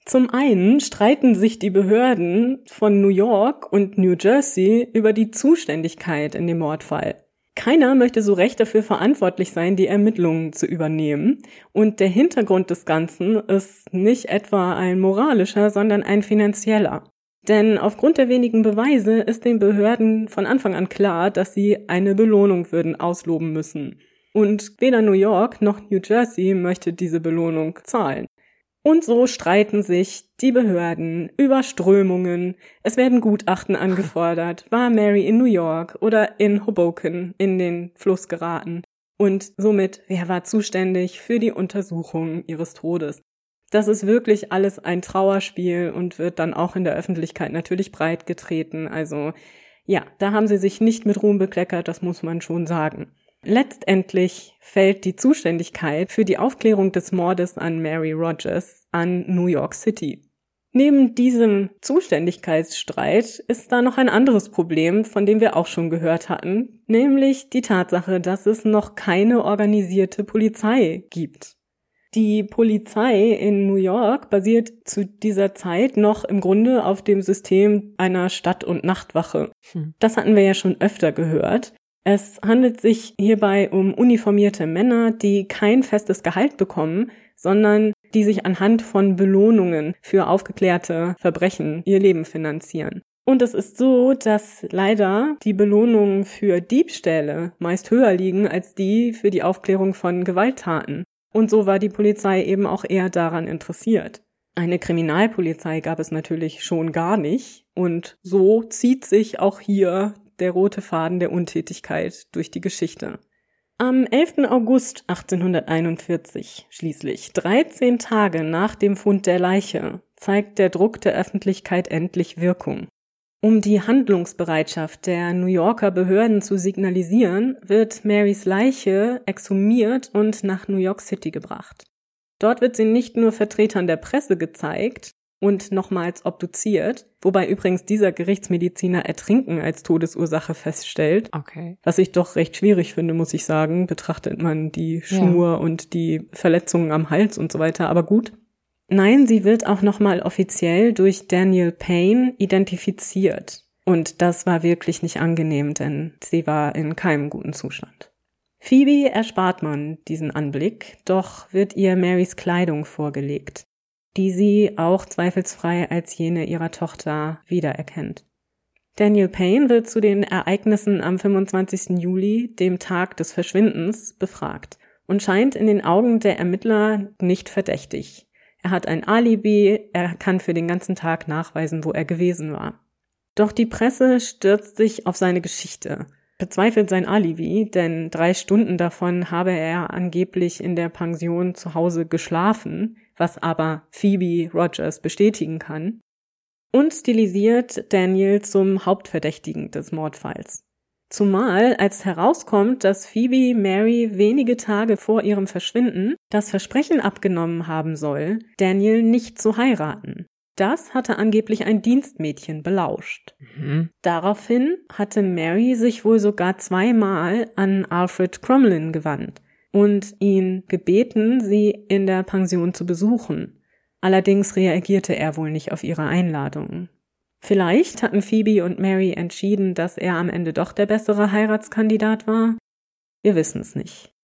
S3: Zum einen streiten sich die Behörden von New York und New Jersey über die Zuständigkeit in dem Mordfall. Keiner möchte so recht dafür verantwortlich sein, die Ermittlungen zu übernehmen. Und der Hintergrund des Ganzen ist nicht etwa ein moralischer, sondern ein finanzieller. Denn aufgrund der wenigen Beweise ist den Behörden von Anfang an klar, dass sie eine Belohnung würden ausloben müssen. Und weder New York noch New Jersey möchte diese Belohnung zahlen. Und so streiten sich die Behörden über Strömungen. Es werden Gutachten angefordert. War Mary in New York oder in Hoboken in den Fluss geraten? Und somit, wer war zuständig für die Untersuchung ihres Todes? Das ist wirklich alles ein Trauerspiel und wird dann auch in der Öffentlichkeit natürlich breit getreten. Also ja, da haben sie sich nicht mit Ruhm bekleckert, das muss man schon sagen. Letztendlich fällt die Zuständigkeit für die Aufklärung des Mordes an Mary Rogers an New York City. Neben diesem Zuständigkeitsstreit ist da noch ein anderes Problem, von dem wir auch schon gehört hatten, nämlich die Tatsache, dass es noch keine organisierte Polizei gibt. Die Polizei in New York basiert zu dieser Zeit noch im Grunde auf dem System einer Stadt- und Nachtwache. Hm. Das hatten wir ja schon öfter gehört. Es handelt sich hierbei um uniformierte Männer, die kein festes Gehalt bekommen, sondern die sich anhand von Belohnungen für aufgeklärte Verbrechen ihr Leben finanzieren. Und es ist so, dass leider die Belohnungen für Diebstähle meist höher liegen als die für die Aufklärung von Gewalttaten. Und so war die Polizei eben auch eher daran interessiert. Eine Kriminalpolizei gab es natürlich schon gar nicht. Und so zieht sich auch hier der rote Faden der Untätigkeit durch die Geschichte. Am 11. August 1841 schließlich, 13 Tage nach dem Fund der Leiche, zeigt der Druck der Öffentlichkeit endlich Wirkung. Um die Handlungsbereitschaft der New Yorker Behörden zu signalisieren, wird Marys Leiche exhumiert und nach New York City gebracht. Dort wird sie nicht nur Vertretern der Presse gezeigt und nochmals obduziert, wobei übrigens dieser Gerichtsmediziner Ertrinken als Todesursache feststellt.
S2: Okay.
S3: Was ich doch recht schwierig finde, muss ich sagen, betrachtet man die Schnur ja. und die Verletzungen am Hals und so weiter, aber gut. Nein, sie wird auch nochmal offiziell durch Daniel Payne identifiziert. Und das war wirklich nicht angenehm, denn sie war in keinem guten Zustand. Phoebe erspart man diesen Anblick, doch wird ihr Marys Kleidung vorgelegt, die sie auch zweifelsfrei als jene ihrer Tochter wiedererkennt. Daniel Payne wird zu den Ereignissen am 25. Juli, dem Tag des Verschwindens, befragt und scheint in den Augen der Ermittler nicht verdächtig. Er hat ein Alibi, er kann für den ganzen Tag nachweisen, wo er gewesen war. Doch die Presse stürzt sich auf seine Geschichte, bezweifelt sein Alibi, denn drei Stunden davon habe er angeblich in der Pension zu Hause geschlafen, was aber Phoebe Rogers bestätigen kann, und stilisiert Daniel zum Hauptverdächtigen des Mordfalls. Zumal, als herauskommt, dass Phoebe Mary wenige Tage vor ihrem Verschwinden das Versprechen abgenommen haben soll, Daniel nicht zu heiraten. Das hatte angeblich ein Dienstmädchen belauscht. Mhm. Daraufhin hatte Mary sich wohl sogar zweimal an Alfred Cromlin gewandt und ihn gebeten, sie in der Pension zu besuchen. Allerdings reagierte er wohl nicht auf ihre Einladung. Vielleicht hatten Phoebe und Mary entschieden, dass er am Ende doch der bessere Heiratskandidat war. Wir wissen es nicht.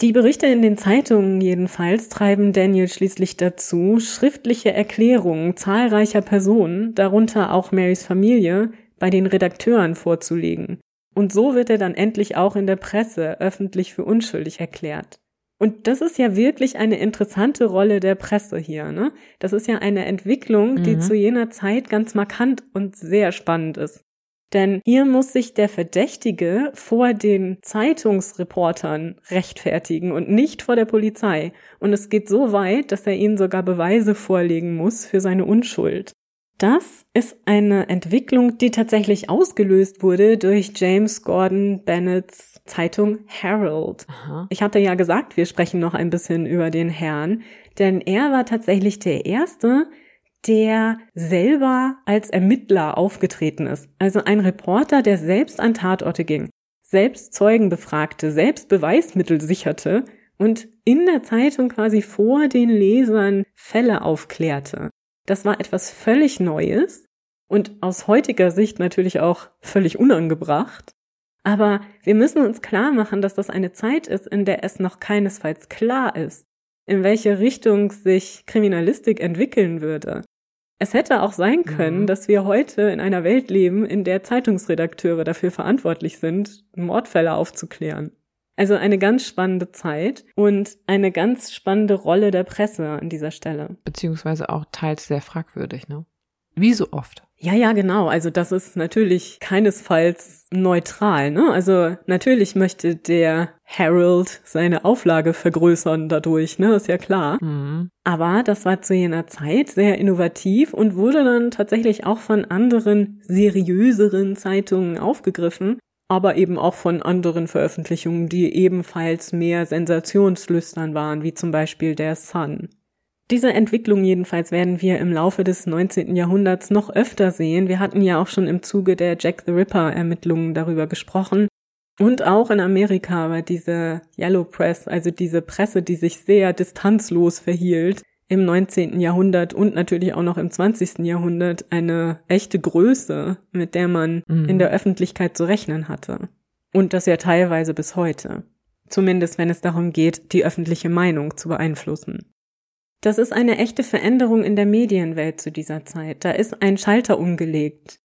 S3: Die Berichte in den Zeitungen jedenfalls treiben Daniel schließlich dazu, schriftliche Erklärungen zahlreicher Personen, darunter auch Marys Familie, bei den Redakteuren vorzulegen. Und so wird er dann endlich auch in der Presse öffentlich für unschuldig erklärt. Und das ist ja wirklich eine interessante Rolle der Presse hier. Ne? Das ist ja eine Entwicklung, die mhm. zu jener Zeit ganz markant und sehr spannend ist. Denn hier muss sich der Verdächtige vor den Zeitungsreportern rechtfertigen und nicht vor der Polizei. Und es geht so weit, dass er ihnen sogar Beweise vorlegen muss für seine Unschuld. Das ist eine Entwicklung, die tatsächlich ausgelöst wurde durch James Gordon Bennetts Zeitung Herald. Aha. Ich hatte ja gesagt, wir sprechen noch ein bisschen über den Herrn, denn er war tatsächlich der Erste, der selber als Ermittler aufgetreten ist. Also ein Reporter, der selbst an Tatorte ging, selbst Zeugen befragte, selbst Beweismittel sicherte und in der Zeitung quasi vor den Lesern Fälle aufklärte. Das war etwas völlig Neues und aus heutiger Sicht natürlich auch völlig unangebracht. Aber wir müssen uns klar machen, dass das eine Zeit ist, in der es noch keinesfalls klar ist, in welche Richtung sich Kriminalistik entwickeln würde. Es hätte auch sein können, mhm. dass wir heute in einer Welt leben, in der Zeitungsredakteure dafür verantwortlich sind, Mordfälle aufzuklären. Also eine ganz spannende Zeit und eine ganz spannende Rolle der Presse an dieser Stelle.
S2: Beziehungsweise auch teils sehr fragwürdig, ne? Wie so oft.
S3: Ja, ja, genau. Also das ist natürlich keinesfalls neutral. Ne? Also natürlich möchte der Harold seine Auflage vergrößern dadurch, ne? Ist ja klar. Mhm. Aber das war zu jener Zeit sehr innovativ und wurde dann tatsächlich auch von anderen seriöseren Zeitungen aufgegriffen, aber eben auch von anderen Veröffentlichungen, die ebenfalls mehr sensationslüstern waren, wie zum Beispiel der Sun. Diese Entwicklung jedenfalls werden wir im Laufe des 19. Jahrhunderts noch öfter sehen. Wir hatten ja auch schon im Zuge der Jack the Ripper Ermittlungen darüber gesprochen. Und auch in Amerika war diese Yellow Press, also diese Presse, die sich sehr distanzlos verhielt, im 19. Jahrhundert und natürlich auch noch im 20. Jahrhundert eine echte Größe, mit der man mhm. in der Öffentlichkeit zu rechnen hatte. Und das ja teilweise bis heute. Zumindest wenn es darum geht, die öffentliche Meinung zu beeinflussen. Das ist eine echte Veränderung in der Medienwelt zu dieser Zeit. Da ist ein Schalter umgelegt.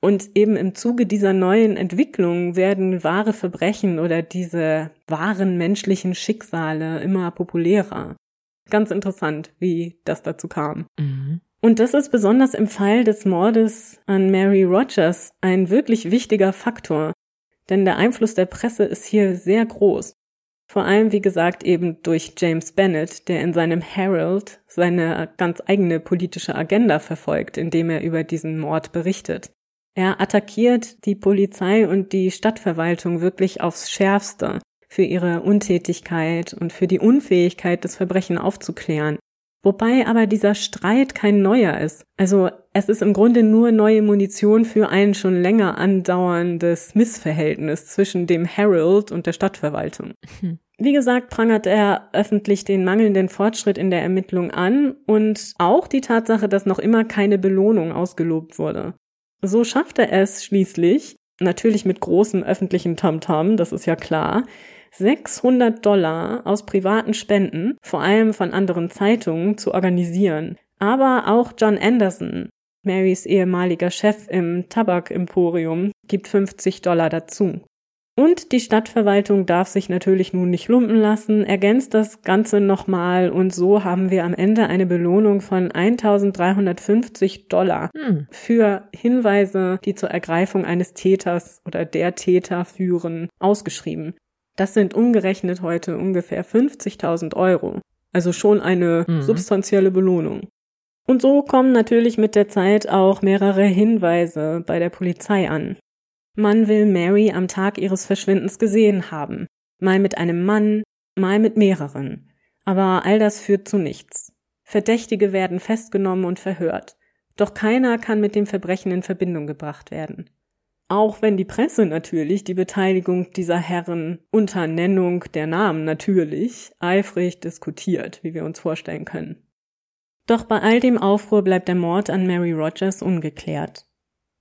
S3: Und eben im Zuge dieser neuen Entwicklung werden wahre Verbrechen oder diese wahren menschlichen Schicksale immer populärer. Ganz interessant, wie das dazu kam. Mhm. Und das ist besonders im Fall des Mordes an Mary Rogers ein wirklich wichtiger Faktor, denn der Einfluss der Presse ist hier sehr groß. Vor allem, wie gesagt, eben durch James Bennett, der in seinem Herald seine ganz eigene politische Agenda verfolgt, indem er über diesen Mord berichtet. Er attackiert die Polizei und die Stadtverwaltung wirklich aufs Schärfste für ihre Untätigkeit und für die Unfähigkeit, das Verbrechen aufzuklären. Wobei aber dieser Streit kein neuer ist. Also es ist im Grunde nur neue Munition für ein schon länger andauerndes Missverhältnis zwischen dem Herald und der Stadtverwaltung. Hm. Wie gesagt, prangert er öffentlich den mangelnden Fortschritt in der Ermittlung an und auch die Tatsache, dass noch immer keine Belohnung ausgelobt wurde. So schafft er es schließlich, natürlich mit großem öffentlichen Tamtam, das ist ja klar, 600 Dollar aus privaten Spenden, vor allem von anderen Zeitungen, zu organisieren. Aber auch John Anderson, Marys ehemaliger Chef im Tabakemporium, gibt 50 Dollar dazu. Und die Stadtverwaltung darf sich natürlich nun nicht lumpen lassen, ergänzt das Ganze nochmal und so haben wir am Ende eine Belohnung von 1350 Dollar hm. für Hinweise, die zur Ergreifung eines Täters oder der Täter führen, ausgeschrieben. Das sind umgerechnet heute ungefähr 50.000 Euro. Also schon eine mhm. substanzielle Belohnung. Und so kommen natürlich mit der Zeit auch mehrere Hinweise bei der Polizei an. Man will Mary am Tag ihres Verschwindens gesehen haben. Mal mit einem Mann, mal mit mehreren. Aber all das führt zu nichts. Verdächtige werden festgenommen und verhört. Doch keiner kann mit dem Verbrechen in Verbindung gebracht werden. Auch wenn die Presse natürlich die Beteiligung dieser Herren unter Nennung der Namen natürlich eifrig diskutiert, wie wir uns vorstellen können. Doch bei all dem Aufruhr bleibt der Mord an Mary Rogers ungeklärt.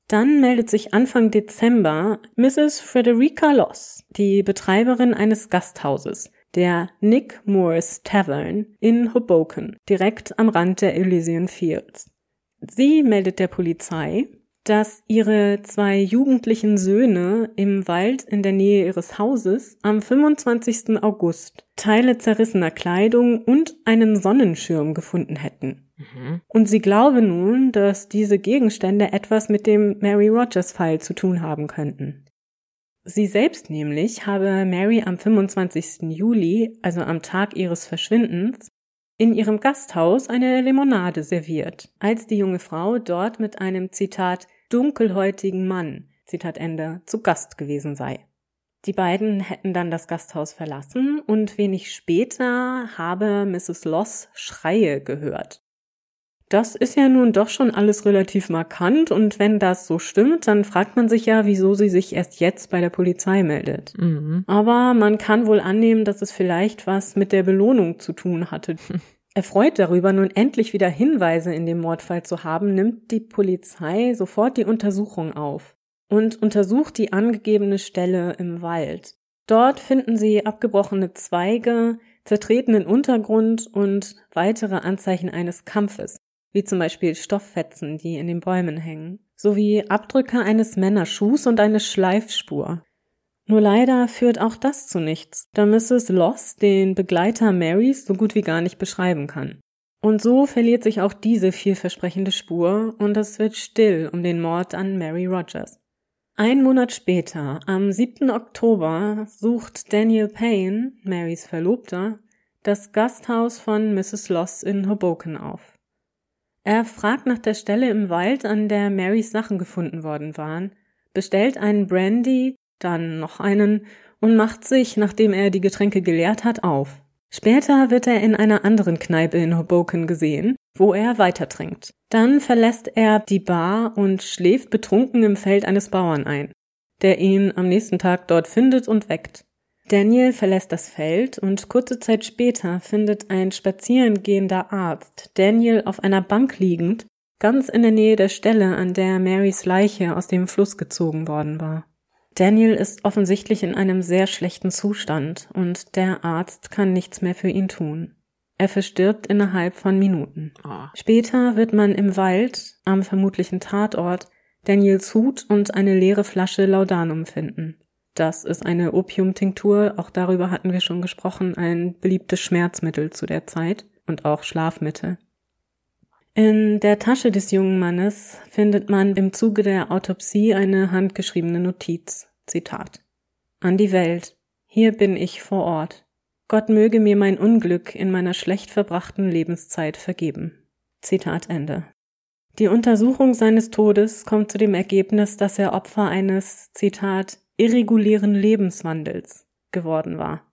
S3: Dann meldet sich Anfang Dezember Mrs. Frederica Loss, die Betreiberin eines Gasthauses, der Nick Moore's Tavern in Hoboken, direkt am Rand der Elysian Fields. Sie meldet der Polizei, dass ihre zwei jugendlichen Söhne im Wald in der Nähe ihres Hauses am 25. August Teile zerrissener Kleidung und einen Sonnenschirm gefunden hätten. Mhm. Und sie glaube nun, dass diese Gegenstände etwas mit dem Mary Rogers Fall zu tun haben könnten. Sie selbst nämlich habe Mary am 25. Juli, also am Tag ihres Verschwindens, in ihrem Gasthaus eine Limonade serviert, als die junge Frau dort mit einem Zitat dunkelhäutigen Mann, Zitat Ende, zu Gast gewesen sei. Die beiden hätten dann das Gasthaus verlassen und wenig später habe Mrs. Loss Schreie gehört. Das ist ja nun doch schon alles relativ markant und wenn das so stimmt, dann fragt man sich ja, wieso sie sich erst jetzt bei der Polizei meldet. Mhm. Aber man kann wohl annehmen, dass es vielleicht was mit der Belohnung zu tun hatte. Erfreut darüber, nun endlich wieder Hinweise in dem Mordfall zu haben, nimmt die Polizei sofort die Untersuchung auf und untersucht die angegebene Stelle im Wald. Dort finden sie abgebrochene Zweige, zertretenen Untergrund und weitere Anzeichen eines Kampfes wie zum Beispiel Stofffetzen, die in den Bäumen hängen, sowie Abdrücke eines Männerschuhs und eine Schleifspur. Nur leider führt auch das zu nichts, da Mrs. Loss den Begleiter Marys so gut wie gar nicht beschreiben kann. Und so verliert sich auch diese vielversprechende Spur und es wird still um den Mord an Mary Rogers. Ein Monat später, am 7. Oktober, sucht Daniel Payne, Marys Verlobter, das Gasthaus von Mrs. Loss in Hoboken auf. Er fragt nach der Stelle im Wald, an der Marys Sachen gefunden worden waren, bestellt einen Brandy, dann noch einen und macht sich, nachdem er die Getränke geleert hat, auf. Später wird er in einer anderen Kneipe in Hoboken gesehen, wo er weiter trinkt. Dann verlässt er die Bar und schläft betrunken im Feld eines Bauern ein, der ihn am nächsten Tag dort findet und weckt. Daniel verlässt das Feld und kurze Zeit später findet ein spazierengehender Arzt Daniel auf einer Bank liegend, ganz in der Nähe der Stelle, an der Marys Leiche aus dem Fluss gezogen worden war. Daniel ist offensichtlich in einem sehr schlechten Zustand und der Arzt kann nichts mehr für ihn tun. Er verstirbt innerhalb von Minuten. Oh. Später wird man im Wald, am vermutlichen Tatort, Daniels Hut und eine leere Flasche Laudanum finden. Das ist eine Opiumtinktur, auch darüber hatten wir schon gesprochen, ein beliebtes Schmerzmittel zu der Zeit und auch Schlafmittel. In der Tasche des jungen Mannes findet man im Zuge der Autopsie eine handgeschriebene Notiz. Zitat. An die Welt. Hier bin ich vor Ort. Gott möge mir mein Unglück in meiner schlecht verbrachten Lebenszeit vergeben. Zitat Ende. Die Untersuchung seines Todes kommt zu dem Ergebnis, dass er Opfer eines, Zitat, irregulären Lebenswandels geworden war.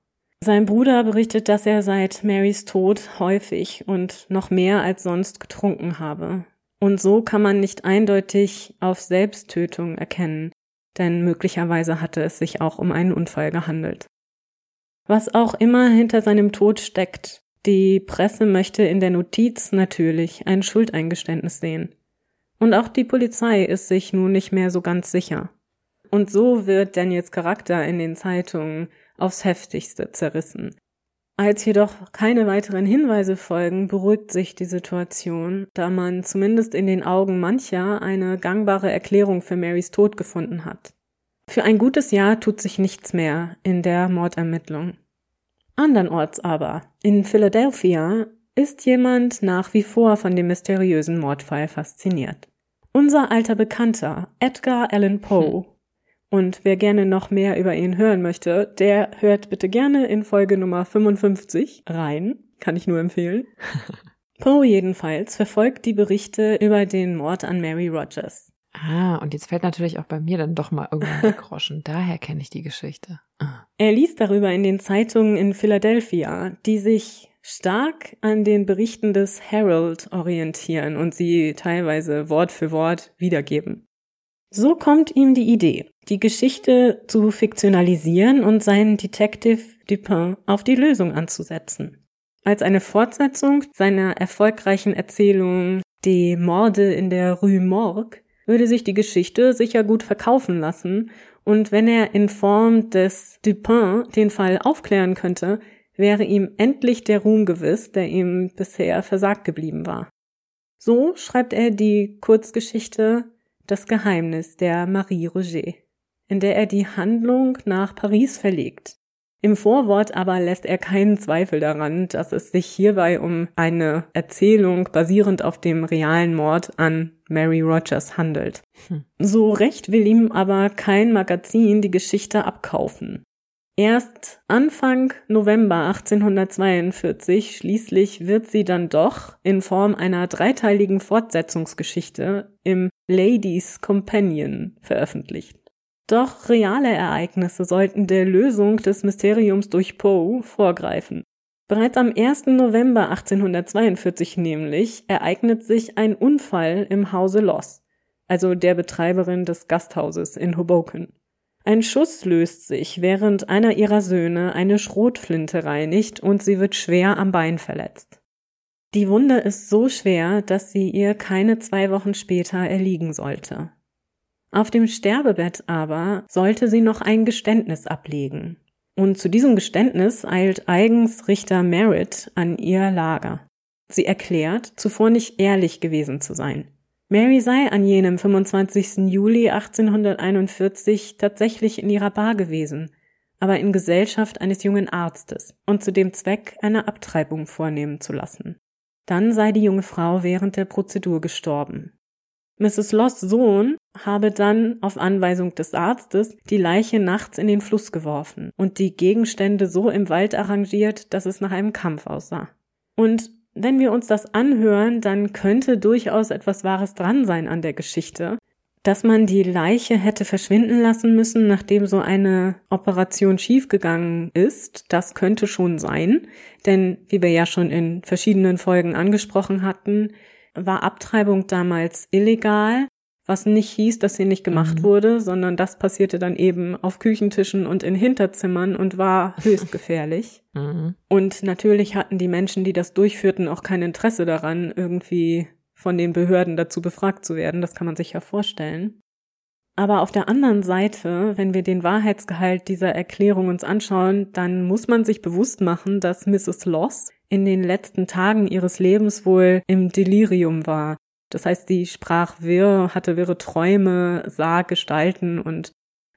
S3: Sein Bruder berichtet, dass er seit Marys Tod häufig und noch mehr als sonst getrunken habe. Und so kann man nicht eindeutig auf Selbsttötung erkennen, denn möglicherweise hatte es sich auch um einen Unfall gehandelt. Was auch immer hinter seinem Tod steckt, die Presse möchte in der Notiz natürlich ein Schuldeingeständnis sehen. Und auch die Polizei ist sich nun nicht mehr so ganz sicher. Und so wird Daniels Charakter in den Zeitungen aufs heftigste zerrissen. Als jedoch keine weiteren Hinweise folgen, beruhigt sich die Situation, da man zumindest in den Augen mancher eine gangbare Erklärung für Marys Tod gefunden hat. Für ein gutes Jahr tut sich nichts mehr in der Mordermittlung. Andernorts aber, in Philadelphia, ist jemand nach wie vor von dem mysteriösen Mordfall fasziniert. Unser alter Bekannter, Edgar Allan Poe, hm. Und wer gerne noch mehr über ihn hören möchte, der hört bitte gerne in Folge Nummer 55 rein. Kann ich nur empfehlen. Poe jedenfalls verfolgt die Berichte über den Mord an Mary Rogers.
S2: Ah, und jetzt fällt natürlich auch bei mir dann doch mal irgendwann der Groschen. Daher kenne ich die Geschichte.
S3: Ah. Er liest darüber in den Zeitungen in Philadelphia, die sich stark an den Berichten des Herald orientieren und sie teilweise Wort für Wort wiedergeben. So kommt ihm die Idee, die Geschichte zu fiktionalisieren und seinen Detective Dupin auf die Lösung anzusetzen. Als eine Fortsetzung seiner erfolgreichen Erzählung Die Morde in der Rue Morgue würde sich die Geschichte sicher gut verkaufen lassen und wenn er in Form des Dupin den Fall aufklären könnte, wäre ihm endlich der Ruhm gewiss, der ihm bisher versagt geblieben war. So schreibt er die Kurzgeschichte das Geheimnis der Marie Roger, in der er die Handlung nach Paris verlegt. Im Vorwort aber lässt er keinen Zweifel daran, dass es sich hierbei um eine Erzählung basierend auf dem realen Mord an Mary Rogers handelt. Hm. So recht will ihm aber kein Magazin die Geschichte abkaufen. Erst Anfang November 1842 schließlich wird sie dann doch in Form einer dreiteiligen Fortsetzungsgeschichte im Ladies Companion veröffentlicht. Doch reale Ereignisse sollten der Lösung des Mysteriums durch Poe vorgreifen. Bereits am 1. November 1842 nämlich ereignet sich ein Unfall im Hause Loss, also der Betreiberin des Gasthauses in Hoboken. Ein Schuss löst sich, während einer ihrer Söhne eine Schrotflinte reinigt und sie wird schwer am Bein verletzt. Die Wunde ist so schwer, dass sie ihr keine zwei Wochen später erliegen sollte. Auf dem Sterbebett aber sollte sie noch ein Geständnis ablegen. Und zu diesem Geständnis eilt eigens Richter Merritt an ihr Lager. Sie erklärt, zuvor nicht ehrlich gewesen zu sein. Mary sei an jenem 25. Juli 1841 tatsächlich in ihrer Bar gewesen, aber in Gesellschaft eines jungen Arztes und zu dem Zweck eine Abtreibung vornehmen zu lassen. Dann sei die junge Frau während der Prozedur gestorben. Mrs. Loss Sohn habe dann auf Anweisung des Arztes die Leiche nachts in den Fluss geworfen und die Gegenstände so im Wald arrangiert, dass es nach einem Kampf aussah. Und wenn wir uns das anhören, dann könnte durchaus etwas Wahres dran sein an der Geschichte. Dass man die Leiche hätte verschwinden lassen müssen, nachdem so eine Operation schiefgegangen ist, das könnte schon sein. Denn, wie wir ja schon in verschiedenen Folgen angesprochen hatten, war Abtreibung damals illegal was nicht hieß, dass sie nicht gemacht mhm. wurde, sondern das passierte dann eben auf Küchentischen und in Hinterzimmern und war höchst gefährlich. Mhm. Und natürlich hatten die Menschen, die das durchführten, auch kein Interesse daran, irgendwie von den Behörden dazu befragt zu werden. Das kann man sich ja vorstellen. Aber auf der anderen Seite, wenn wir den Wahrheitsgehalt dieser Erklärung uns anschauen, dann muss man sich bewusst machen, dass Mrs. Loss in den letzten Tagen ihres Lebens wohl im Delirium war. Das heißt, sie sprach wirr, hatte wirre Träume, sah Gestalten und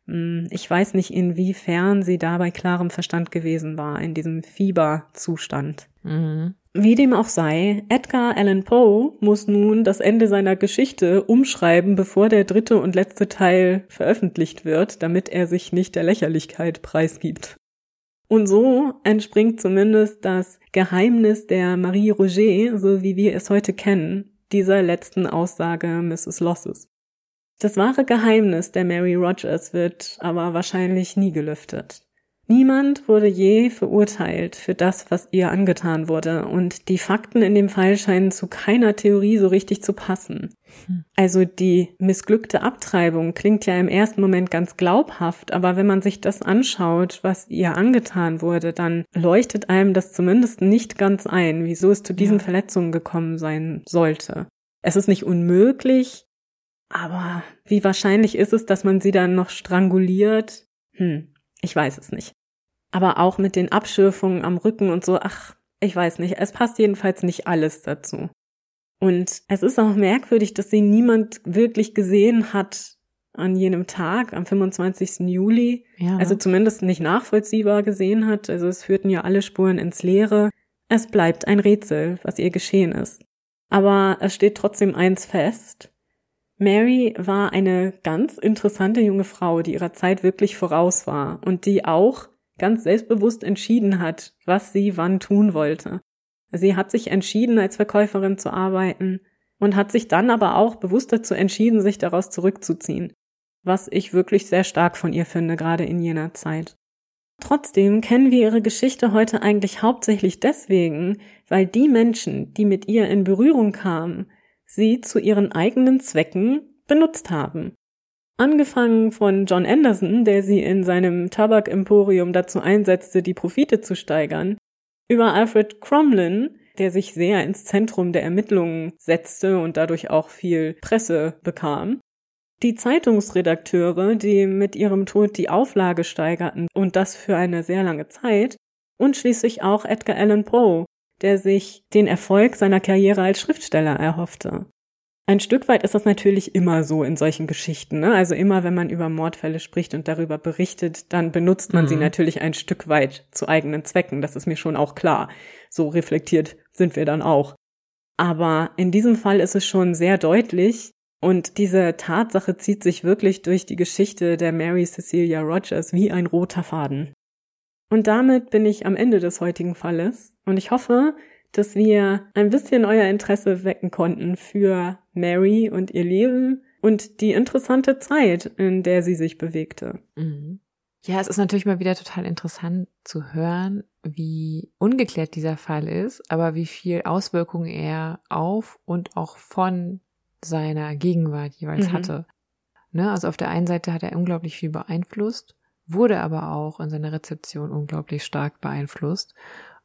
S3: mh, hm, ich weiß nicht, inwiefern sie da bei klarem Verstand gewesen war, in diesem Fieberzustand. Mhm. Wie dem auch sei, Edgar Allan Poe muss nun das Ende seiner Geschichte umschreiben, bevor der dritte und letzte Teil veröffentlicht wird, damit er sich nicht der Lächerlichkeit preisgibt. Und so entspringt zumindest das Geheimnis der Marie Roger, so wie wir es heute kennen, dieser letzten Aussage Mrs. Losses. Das wahre Geheimnis der Mary Rogers wird aber wahrscheinlich nie gelüftet. Niemand wurde je verurteilt für das, was ihr angetan wurde, und die Fakten in dem Fall scheinen zu keiner Theorie so richtig zu passen. Hm. Also die missglückte Abtreibung klingt ja im ersten Moment ganz glaubhaft, aber wenn man sich das anschaut, was ihr angetan wurde, dann leuchtet einem das zumindest nicht ganz ein, wieso es zu diesen ja. Verletzungen gekommen sein sollte. Es ist nicht unmöglich, aber wie wahrscheinlich ist es, dass man sie dann noch stranguliert? Hm, ich weiß es nicht. Aber auch mit den Abschürfungen am Rücken und so, ach, ich weiß nicht. Es passt jedenfalls nicht alles dazu. Und es ist auch merkwürdig, dass sie niemand wirklich gesehen hat an jenem Tag, am 25. Juli. Ja. Also zumindest nicht nachvollziehbar gesehen hat. Also es führten ja alle Spuren ins Leere. Es bleibt ein Rätsel, was ihr geschehen ist. Aber es steht trotzdem eins fest. Mary war eine ganz interessante junge Frau, die ihrer Zeit wirklich voraus war und die auch ganz selbstbewusst entschieden hat, was sie wann tun wollte. Sie hat sich entschieden, als Verkäuferin zu arbeiten und hat sich dann aber auch bewusst dazu entschieden, sich daraus zurückzuziehen, was ich wirklich sehr stark von ihr finde, gerade in jener Zeit. Trotzdem kennen wir ihre Geschichte heute eigentlich hauptsächlich deswegen, weil die Menschen, die mit ihr in Berührung kamen, sie zu ihren eigenen Zwecken benutzt haben. Angefangen von John Anderson, der sie in seinem Tabakemporium dazu einsetzte, die Profite zu steigern, über Alfred Cromlin, der sich sehr ins Zentrum der Ermittlungen setzte und dadurch auch viel Presse bekam, die Zeitungsredakteure, die mit ihrem Tod die Auflage steigerten und das für eine sehr lange Zeit, und schließlich auch Edgar Allan Poe, der sich den Erfolg seiner Karriere als Schriftsteller erhoffte. Ein Stück weit ist das natürlich immer so in solchen Geschichten. Ne? Also immer, wenn man über Mordfälle spricht und darüber berichtet, dann benutzt man mhm. sie natürlich ein Stück weit zu eigenen Zwecken. Das ist mir schon auch klar. So reflektiert sind wir dann auch. Aber in diesem Fall ist es schon sehr deutlich, und diese Tatsache zieht sich wirklich durch die Geschichte der Mary Cecilia Rogers wie ein roter Faden. Und damit bin ich am Ende des heutigen Falles und ich hoffe, dass wir ein bisschen euer Interesse wecken konnten für Mary und ihr Leben und die interessante Zeit, in der sie sich bewegte.
S2: Mhm. Ja, es ist natürlich mal wieder total interessant zu hören, wie ungeklärt dieser Fall ist, aber wie viel Auswirkungen er auf und auch von seiner Gegenwart jeweils mhm. hatte. Ne, also auf der einen Seite hat er unglaublich viel beeinflusst wurde aber auch in seiner Rezeption unglaublich stark beeinflusst.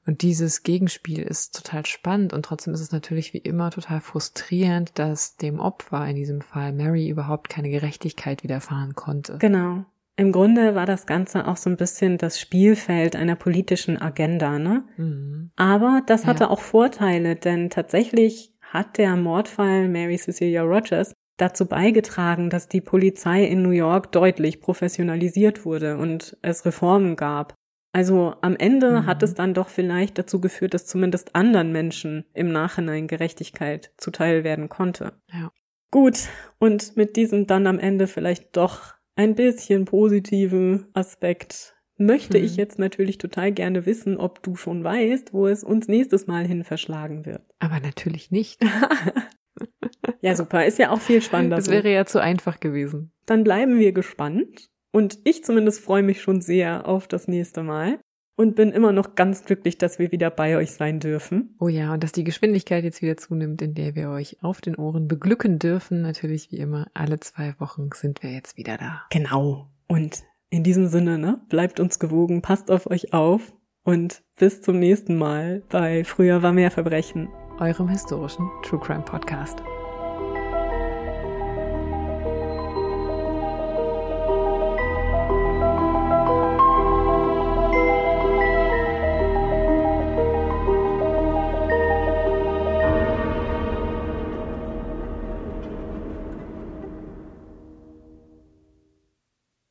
S2: Und dieses Gegenspiel ist total spannend und trotzdem ist es natürlich wie immer total frustrierend, dass dem Opfer, in diesem Fall Mary, überhaupt keine Gerechtigkeit widerfahren konnte.
S3: Genau. Im Grunde war das Ganze auch so ein bisschen das Spielfeld einer politischen Agenda, ne? Mhm. Aber das hatte ja. auch Vorteile, denn tatsächlich hat der Mordfall Mary Cecilia Rogers dazu beigetragen, dass die Polizei in New York deutlich professionalisiert wurde und es Reformen gab. Also am Ende mhm. hat es dann doch vielleicht dazu geführt, dass zumindest anderen Menschen im Nachhinein Gerechtigkeit zuteil werden konnte.
S2: Ja.
S3: Gut, und mit diesem dann am Ende vielleicht doch ein bisschen positiven Aspekt möchte mhm. ich jetzt natürlich total gerne wissen, ob du schon weißt, wo es uns nächstes Mal hin verschlagen wird.
S2: Aber natürlich nicht.
S3: Ja, super. Ist ja auch viel spannender.
S2: Das wäre ja zu einfach gewesen.
S3: Dann bleiben wir gespannt. Und ich zumindest freue mich schon sehr auf das nächste Mal. Und bin immer noch ganz glücklich, dass wir wieder bei euch sein dürfen.
S2: Oh ja, und dass die Geschwindigkeit jetzt wieder zunimmt, in der wir euch auf den Ohren beglücken dürfen. Natürlich wie immer, alle zwei Wochen sind wir jetzt wieder da.
S3: Genau. Und in diesem Sinne, ne, bleibt uns gewogen, passt auf euch auf und bis zum nächsten Mal bei Früher war mehr Verbrechen.
S2: Eurem historischen True Crime Podcast.